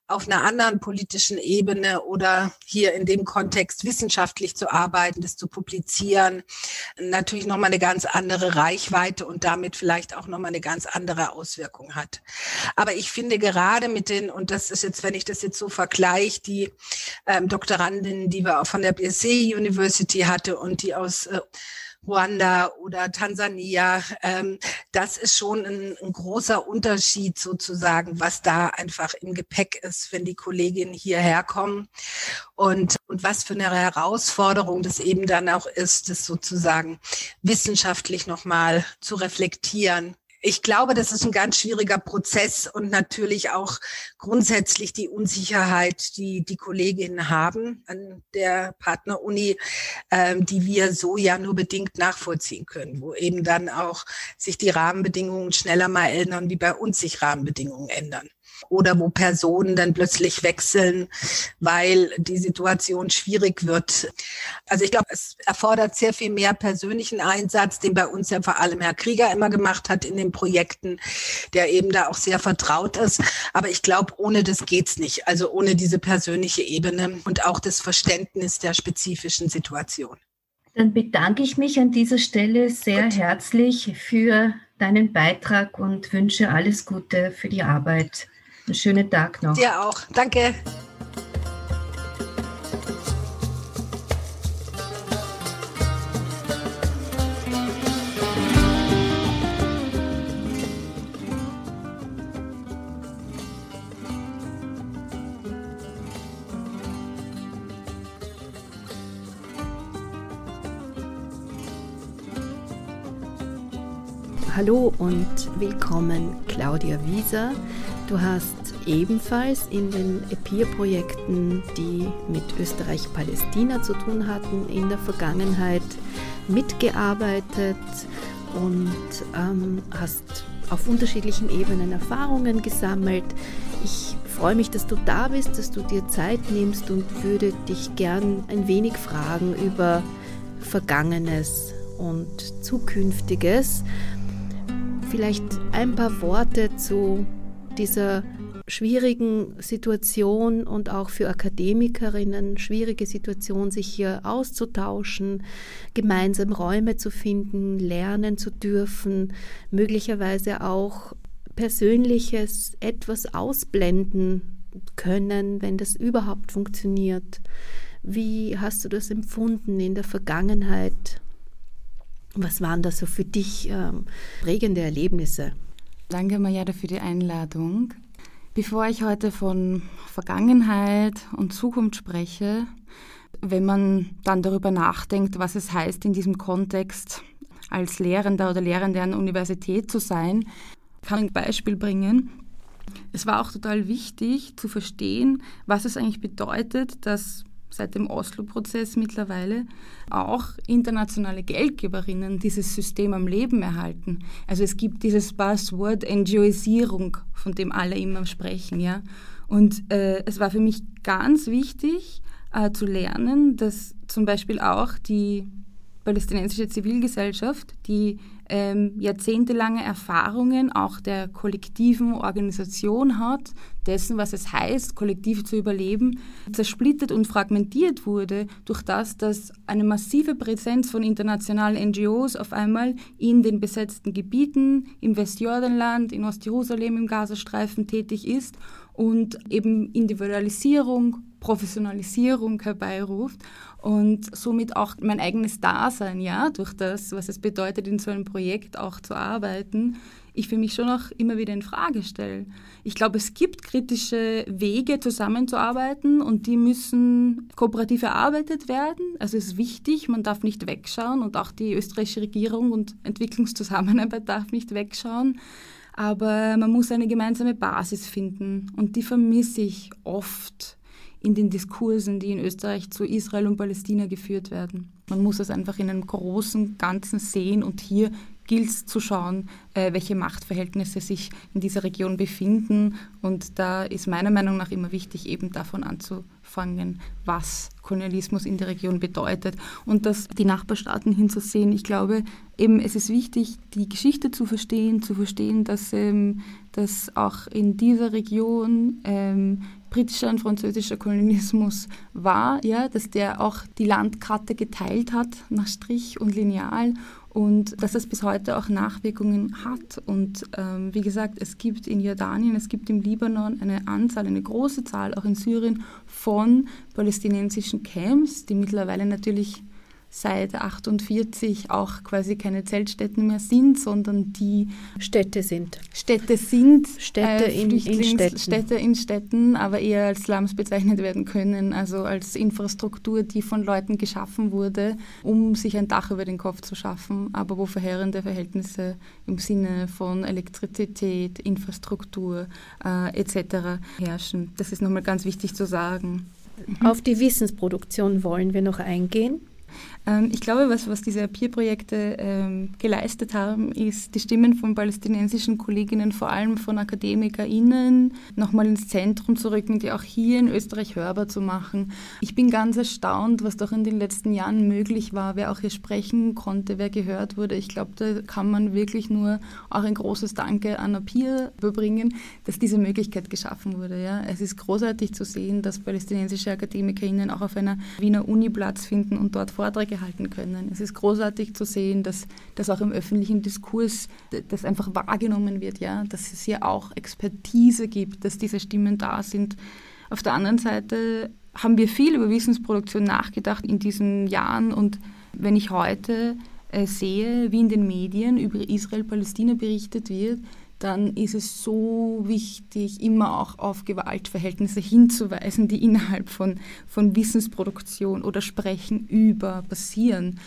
auf einer anderen politischen Ebene oder hier in dem Kontext wissenschaftlich zu arbeiten, das zu publizieren, natürlich nochmal eine ganz andere Reichweite und damit vielleicht auch nochmal eine ganz andere Auswirkung hat. Aber ich finde gerade mit den, und das ist jetzt, wenn ich das jetzt so vergleiche, die ähm, Doktorandinnen, die wir auch von der BSC University hatte und die aus äh, Ruanda oder Tansania. Ähm, das ist schon ein, ein, großer Unterschied sozusagen, was da einfach im Gepäck ist, wenn die Kolleginnen hierher kommen. Und, und was für eine Herausforderung das eben dann auch ist, das sozusagen wissenschaftlich nochmal zu reflektieren ich glaube, das ist ein ganz schwieriger Prozess und natürlich auch grundsätzlich die Unsicherheit, die die Kolleginnen haben an der Partneruni, ähm, die wir so ja nur bedingt nachvollziehen können, wo eben dann auch sich die Rahmenbedingungen schneller mal ändern, wie bei uns sich Rahmenbedingungen ändern oder wo Personen dann plötzlich wechseln, weil die Situation schwierig wird. Also ich glaube, es erfordert sehr viel mehr persönlichen Einsatz, den bei uns ja vor allem Herr Krieger immer gemacht hat in den Projekten, der eben da auch sehr vertraut ist. Aber ich glaube, ohne das geht's nicht. Also ohne diese persönliche Ebene und auch das Verständnis der spezifischen Situation. Dann bedanke ich mich an dieser Stelle sehr Gut. herzlich für deinen Beitrag und wünsche alles Gute für die Arbeit. Einen schönen Tag noch. Dir auch. Danke. Hallo und willkommen, Claudia Wieser. Du hast ebenfalls in den EPIR-Projekten, die mit Österreich-Palästina zu tun hatten, in der Vergangenheit mitgearbeitet und ähm, hast auf unterschiedlichen Ebenen Erfahrungen gesammelt. Ich freue mich, dass du da bist, dass du dir Zeit nimmst und würde dich gern ein wenig fragen über Vergangenes und Zukünftiges. Vielleicht ein paar Worte zu dieser schwierigen Situation und auch für Akademikerinnen schwierige Situation, sich hier auszutauschen, gemeinsam Räume zu finden, lernen zu dürfen, möglicherweise auch Persönliches etwas ausblenden können, wenn das überhaupt funktioniert. Wie hast du das empfunden in der Vergangenheit? Was waren da so für dich ähm, prägende Erlebnisse? Danke, Majada, für die Einladung. Bevor ich heute von Vergangenheit und Zukunft spreche, wenn man dann darüber nachdenkt, was es heißt, in diesem Kontext als Lehrender oder Lehrende an der Universität zu sein, kann ich ein Beispiel bringen. Es war auch total wichtig zu verstehen, was es eigentlich bedeutet, dass seit dem Oslo-Prozess mittlerweile auch internationale Geldgeberinnen dieses System am Leben erhalten. Also es gibt dieses Buzzword NGOisierung, von dem alle immer sprechen, ja. Und äh, es war für mich ganz wichtig äh, zu lernen, dass zum Beispiel auch die palästinensische Zivilgesellschaft, die ähm, jahrzehntelange Erfahrungen auch der kollektiven Organisation hat, dessen, was es heißt, kollektiv zu überleben, zersplittert und fragmentiert wurde durch das, dass eine massive Präsenz von internationalen NGOs auf einmal in den besetzten Gebieten, im Westjordanland, in Ostjerusalem, im Gazastreifen tätig ist und eben Individualisierung, Professionalisierung herbeiruft und somit auch mein eigenes Dasein, ja, durch das, was es bedeutet, in so einem Projekt auch zu arbeiten, ich für mich schon auch immer wieder in Frage stelle. Ich glaube, es gibt kritische Wege, zusammenzuarbeiten und die müssen kooperativ erarbeitet werden. Also es ist wichtig, man darf nicht wegschauen und auch die österreichische Regierung und Entwicklungszusammenarbeit darf nicht wegschauen. Aber man muss eine gemeinsame Basis finden und die vermisse ich oft in den Diskursen, die in Österreich zu Israel und Palästina geführt werden. Man muss es einfach in einem großen Ganzen sehen und hier gilt es zu schauen, äh, welche Machtverhältnisse sich in dieser Region befinden. Und da ist meiner Meinung nach immer wichtig, eben davon anzufangen, was Kolonialismus in der Region bedeutet und das die Nachbarstaaten hinzusehen. Ich glaube, eben es ist wichtig, die Geschichte zu verstehen, zu verstehen, dass, ähm, dass auch in dieser Region ähm, britischer und französischer Kolonialismus war, ja, dass der auch die Landkarte geteilt hat nach Strich und Lineal und dass das bis heute auch Nachwirkungen hat. Und ähm, wie gesagt, es gibt in Jordanien, es gibt im Libanon eine Anzahl, eine große Zahl, auch in Syrien, von palästinensischen Camps, die mittlerweile natürlich seit 48 auch quasi keine Zeltstätten mehr sind, sondern die Städte sind. Städte sind Städte äh, in, in Städten. Städte in Städten, aber eher als Slums bezeichnet werden können, also als Infrastruktur, die von Leuten geschaffen wurde, um sich ein Dach über den Kopf zu schaffen, aber wo verheerende Verhältnisse im Sinne von Elektrizität, Infrastruktur äh, etc. herrschen. Das ist nochmal ganz wichtig zu sagen. Auf die Wissensproduktion wollen wir noch eingehen. Ähm, ich glaube, was, was diese Peer-Projekte ähm, geleistet haben, ist die Stimmen von palästinensischen Kolleginnen, vor allem von AkademikerInnen, nochmal ins Zentrum zu rücken, die auch hier in Österreich hörbar zu machen. Ich bin ganz erstaunt, was doch in den letzten Jahren möglich war, wer auch hier sprechen konnte, wer gehört wurde. Ich glaube, da kann man wirklich nur auch ein großes Danke an Peer überbringen, dass diese Möglichkeit geschaffen wurde. Ja. Es ist großartig zu sehen, dass palästinensische AkademikerInnen auch auf einer Wiener Uni Platz finden und dort Vorträge halten können. Es ist großartig zu sehen, dass das auch im öffentlichen Diskurs das einfach wahrgenommen wird, ja, dass es hier auch Expertise gibt, dass diese Stimmen da sind. Auf der anderen Seite haben wir viel über Wissensproduktion nachgedacht in diesen Jahren und wenn ich heute äh, sehe, wie in den Medien über Israel-Palästina berichtet wird, dann ist es so wichtig, immer auch auf Gewaltverhältnisse hinzuweisen, die innerhalb von, von Wissensproduktion oder Sprechen über passieren.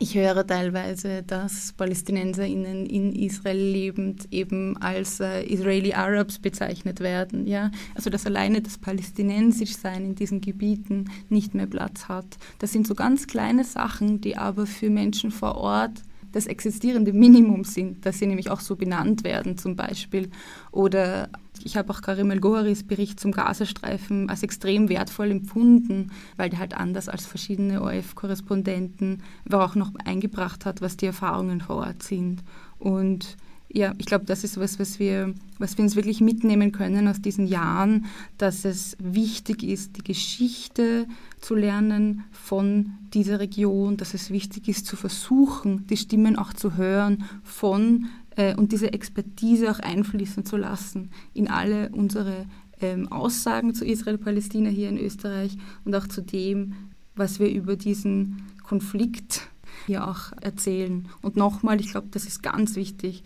Ich höre teilweise, dass PalästinenserInnen in Israel lebend eben als äh, Israeli Arabs bezeichnet werden. Ja? Also dass alleine das Palästinensischsein in diesen Gebieten nicht mehr Platz hat. Das sind so ganz kleine Sachen, die aber für Menschen vor Ort das existierende Minimum sind, dass sie nämlich auch so benannt werden zum Beispiel. Oder ich habe auch Karim El-Goharis Bericht zum Gazastreifen als extrem wertvoll empfunden, weil der halt anders als verschiedene ORF-Korrespondenten auch noch eingebracht hat, was die Erfahrungen vor Ort sind. Und ja, ich glaube, das ist was, was wir, was wir uns wirklich mitnehmen können aus diesen Jahren, dass es wichtig ist, die Geschichte zu lernen von dieser Region, dass es wichtig ist zu versuchen, die Stimmen auch zu hören von äh, und diese Expertise auch einfließen zu lassen in alle unsere ähm, Aussagen zu Israel-Palästina hier in Österreich und auch zu dem, was wir über diesen Konflikt hier auch erzählen. Und nochmal, ich glaube, das ist ganz wichtig.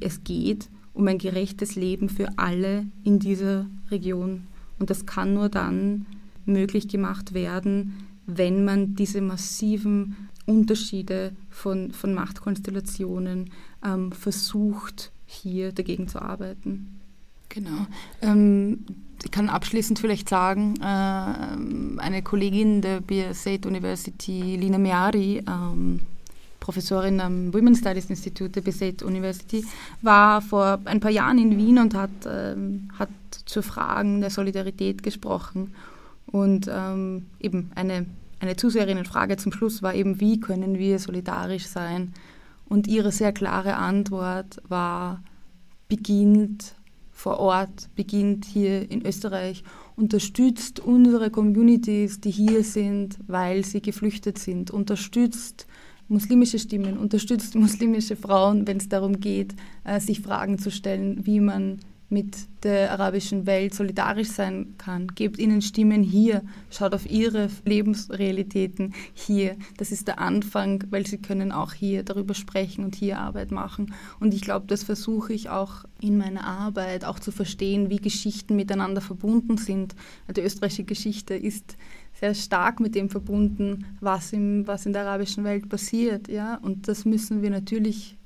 Es geht um ein gerechtes Leben für alle in dieser Region. Und das kann nur dann möglich gemacht werden, wenn man diese massiven Unterschiede von, von Machtkonstellationen ähm, versucht, hier dagegen zu arbeiten. Genau. Ähm, ich kann abschließend vielleicht sagen, äh, eine Kollegin der Biasate University, Lina Meari, ähm, Professorin am Women's Studies Institute der Biasate University, war vor ein paar Jahren in Wien und hat, ähm, hat zu Fragen der Solidarität gesprochen. Und ähm, eben eine, eine Zuseherinnenfrage zum Schluss war eben, wie können wir solidarisch sein? Und ihre sehr klare Antwort war, beginnt vor Ort, beginnt hier in Österreich, unterstützt unsere Communities, die hier sind, weil sie geflüchtet sind, unterstützt muslimische Stimmen, unterstützt muslimische Frauen, wenn es darum geht, äh, sich Fragen zu stellen, wie man mit der arabischen Welt solidarisch sein kann. Gebt ihnen Stimmen hier, schaut auf ihre Lebensrealitäten hier. Das ist der Anfang, weil sie können auch hier darüber sprechen und hier Arbeit machen. Und ich glaube, das versuche ich auch in meiner Arbeit auch zu verstehen, wie Geschichten miteinander verbunden sind. Die österreichische Geschichte ist sehr stark mit dem verbunden, was, im, was in der arabischen Welt passiert. Ja? Und das müssen wir natürlich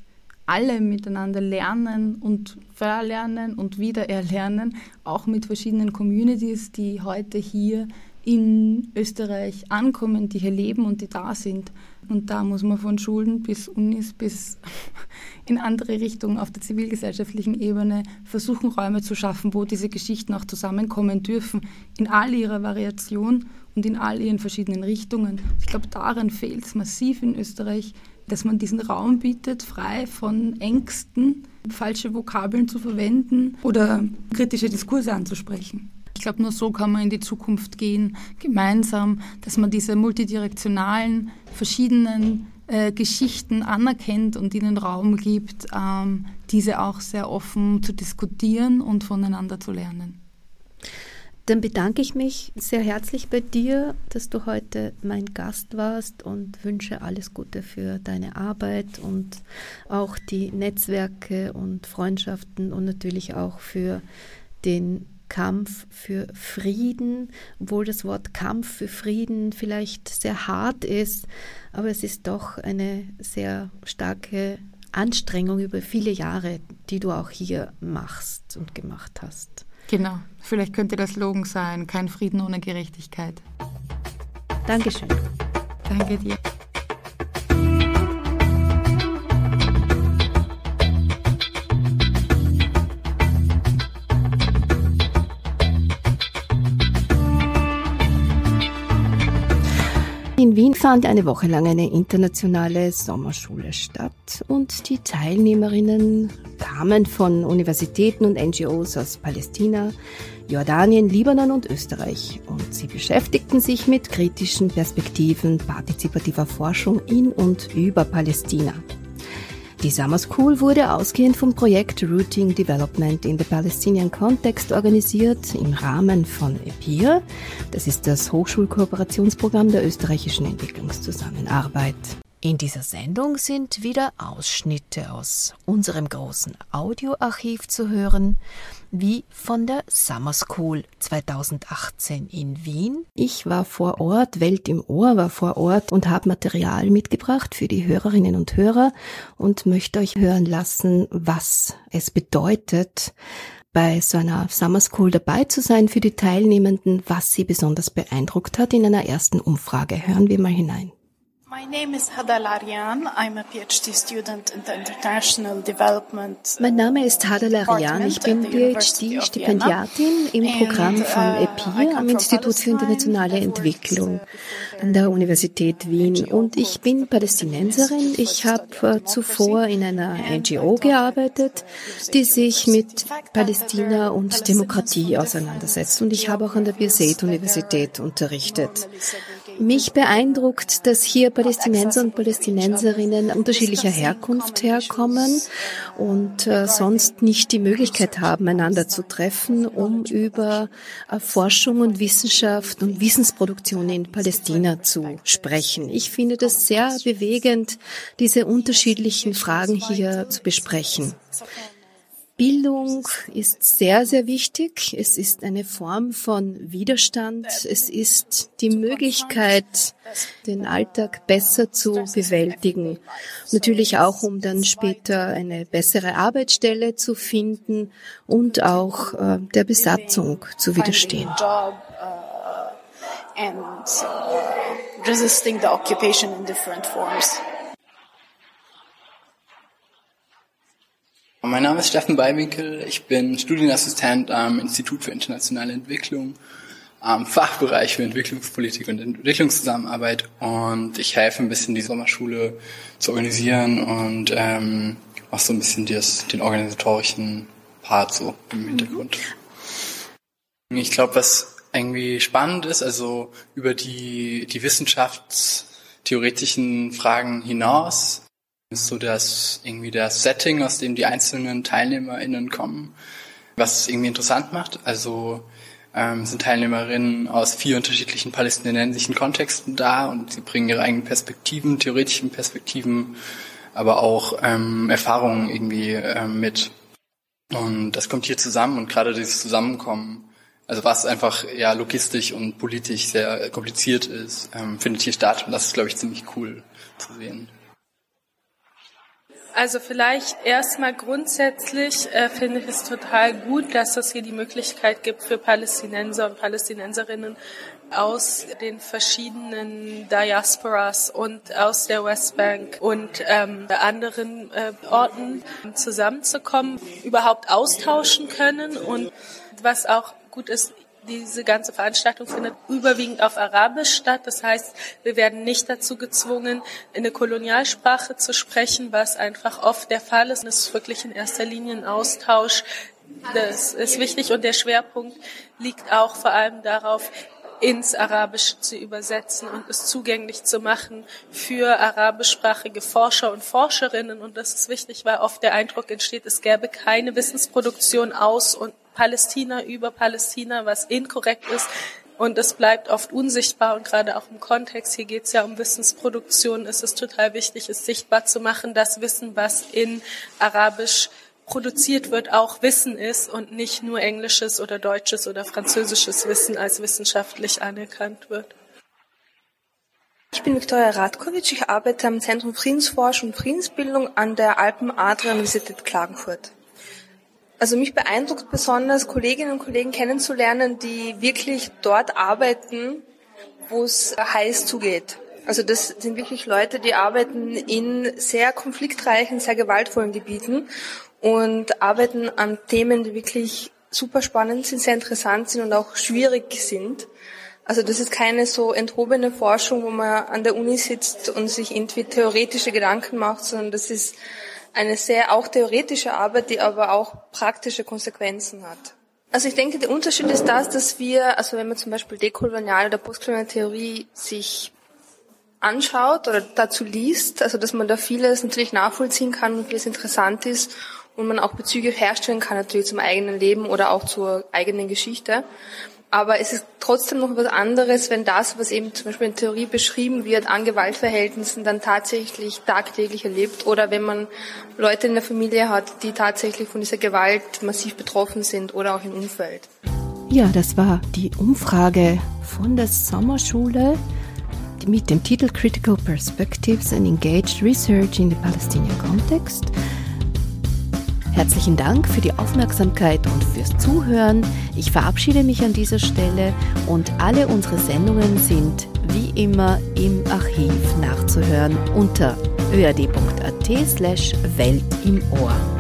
alle miteinander lernen und verlernen und wieder erlernen, auch mit verschiedenen Communities, die heute hier in Österreich ankommen, die hier leben und die da sind. Und da muss man von Schulen bis Unis bis in andere Richtungen auf der zivilgesellschaftlichen Ebene versuchen, Räume zu schaffen, wo diese Geschichten auch zusammenkommen dürfen, in all ihrer Variation und in all ihren verschiedenen Richtungen. Ich glaube, daran fehlt es massiv in Österreich, dass man diesen Raum bietet, frei von Ängsten, falsche Vokabeln zu verwenden oder kritische Diskurse anzusprechen. Ich glaube, nur so kann man in die Zukunft gehen, gemeinsam, dass man diese multidirektionalen, verschiedenen äh, Geschichten anerkennt und ihnen Raum gibt, ähm, diese auch sehr offen zu diskutieren und voneinander zu lernen. Dann bedanke ich mich sehr herzlich bei dir, dass du heute mein Gast warst und wünsche alles Gute für deine Arbeit und auch die Netzwerke und Freundschaften und natürlich auch für den Kampf für Frieden, obwohl das Wort Kampf für Frieden vielleicht sehr hart ist, aber es ist doch eine sehr starke Anstrengung über viele Jahre, die du auch hier machst und gemacht hast. Genau, vielleicht könnte das Slogan sein, kein Frieden ohne Gerechtigkeit. Dankeschön. Danke dir. Wien fand eine Woche lang eine internationale Sommerschule statt und die Teilnehmerinnen kamen von Universitäten und NGOs aus Palästina, Jordanien, Libanon und Österreich und sie beschäftigten sich mit kritischen Perspektiven partizipativer Forschung in und über Palästina. Die Summer School wurde ausgehend vom Projekt Routing Development in the Palestinian Context organisiert im Rahmen von EPIR. Das ist das Hochschulkooperationsprogramm der österreichischen Entwicklungszusammenarbeit. In dieser Sendung sind wieder Ausschnitte aus unserem großen Audioarchiv zu hören, wie von der Summer School 2018 in Wien. Ich war vor Ort, Welt im Ohr war vor Ort und habe Material mitgebracht für die Hörerinnen und Hörer und möchte euch hören lassen, was es bedeutet, bei so einer Summer School dabei zu sein für die Teilnehmenden, was sie besonders beeindruckt hat in einer ersten Umfrage. Hören wir mal hinein. My name is Hada Larian. I'm a PhD student in the International Development. Mein Name ist Hada Larian. Ich bin PhD-Stipendiatin im Programm von uh, EPIR am Institut für internationale Entwicklung an der Universität Wien. Und ich bin Palästinenserin. Ich habe zuvor in einer NGO gearbeitet, die sich mit Palästina und Demokratie auseinandersetzt. Und ich habe auch an der Birzeit Universität unterrichtet. Mich beeindruckt, dass hier Palästinenser und Palästinenserinnen unterschiedlicher Herkunft herkommen und äh, sonst nicht die Möglichkeit haben, einander zu treffen, um über äh, Forschung und Wissenschaft und Wissensproduktion in Palästina zu sprechen. Ich finde das sehr bewegend, diese unterschiedlichen Fragen hier zu besprechen. Bildung ist sehr, sehr wichtig. Es ist eine Form von Widerstand. Es ist die Möglichkeit, den Alltag besser zu bewältigen. Natürlich auch, um dann später eine bessere Arbeitsstelle zu finden und auch äh, der Besatzung zu widerstehen. And uh, resisting the occupation in different forms. Mein Name ist Steffen Beiwinkel. Ich bin Studienassistent am Institut für internationale Entwicklung, am Fachbereich für Entwicklungspolitik und Entwicklungszusammenarbeit und ich helfe ein bisschen die Sommerschule zu organisieren und ähm, mache so ein bisschen das, den organisatorischen Part so im Hintergrund. Ich glaube, was irgendwie spannend ist, also über die, die wissenschaftstheoretischen Fragen hinaus, ist so das irgendwie das Setting, aus dem die einzelnen TeilnehmerInnen kommen, was irgendwie interessant macht. Also ähm, sind Teilnehmerinnen aus vier unterschiedlichen palästinensischen Kontexten da und sie bringen ihre eigenen Perspektiven, theoretischen Perspektiven, aber auch ähm, Erfahrungen irgendwie ähm, mit. Und das kommt hier zusammen und gerade dieses Zusammenkommen, also was einfach ja logistisch und politisch sehr kompliziert ist, ähm, findet hier statt und das ist, glaube ich, ziemlich cool zu sehen. Also vielleicht erstmal grundsätzlich äh, finde ich es total gut, dass es hier die Möglichkeit gibt für Palästinenser und Palästinenserinnen aus den verschiedenen Diasporas und aus der Westbank und ähm, anderen äh, Orten zusammenzukommen, überhaupt austauschen können und was auch gut ist, diese ganze Veranstaltung findet überwiegend auf Arabisch statt. Das heißt, wir werden nicht dazu gezwungen, eine Kolonialsprache zu sprechen, was einfach oft der Fall ist. Das ist wirklich in erster Linie ein Austausch. Das ist wichtig und der Schwerpunkt liegt auch vor allem darauf, ins Arabische zu übersetzen und es zugänglich zu machen für arabischsprachige Forscher und Forscherinnen. Und das ist wichtig, weil oft der Eindruck entsteht, es gäbe keine Wissensproduktion aus und Palästina über Palästina, was inkorrekt ist. Und es bleibt oft unsichtbar und gerade auch im Kontext, hier geht es ja um Wissensproduktion, ist es total wichtig, es sichtbar zu machen, das Wissen, was in Arabisch produziert wird, auch Wissen ist und nicht nur englisches oder deutsches oder französisches Wissen als wissenschaftlich anerkannt wird. Ich bin Viktoria Radkovic, ich arbeite am Zentrum Friedensforschung und Friedensbildung an der Alpen-Adria-Universität Klagenfurt. Also mich beeindruckt besonders, Kolleginnen und Kollegen kennenzulernen, die wirklich dort arbeiten, wo es heiß zugeht. Also das sind wirklich Leute, die arbeiten in sehr konfliktreichen, sehr gewaltvollen Gebieten und arbeiten an Themen, die wirklich super spannend sind, sehr interessant sind und auch schwierig sind. Also das ist keine so enthobene Forschung, wo man an der Uni sitzt und sich irgendwie theoretische Gedanken macht, sondern das ist eine sehr auch theoretische Arbeit, die aber auch praktische Konsequenzen hat. Also ich denke, der Unterschied ist das, dass wir, also wenn man zum Beispiel dekoloniale oder postkoloniale Theorie sich anschaut oder dazu liest, also dass man da vieles natürlich nachvollziehen kann und vieles interessant ist und man auch Bezüge herstellen kann natürlich zum eigenen Leben oder auch zur eigenen Geschichte. Aber es ist trotzdem noch was anderes, wenn das, was eben zum Beispiel in Theorie beschrieben wird, an Gewaltverhältnissen dann tatsächlich tagtäglich erlebt oder wenn man Leute in der Familie hat, die tatsächlich von dieser Gewalt massiv betroffen sind oder auch im Umfeld. Ja, das war die Umfrage von der Sommerschule mit dem Titel Critical Perspectives and Engaged Research in the Palestinian Context. Herzlichen Dank für die Aufmerksamkeit und fürs Zuhören. Ich verabschiede mich an dieser Stelle und alle unsere Sendungen sind wie immer im Archiv nachzuhören unter öad.at slash Welt im Ohr.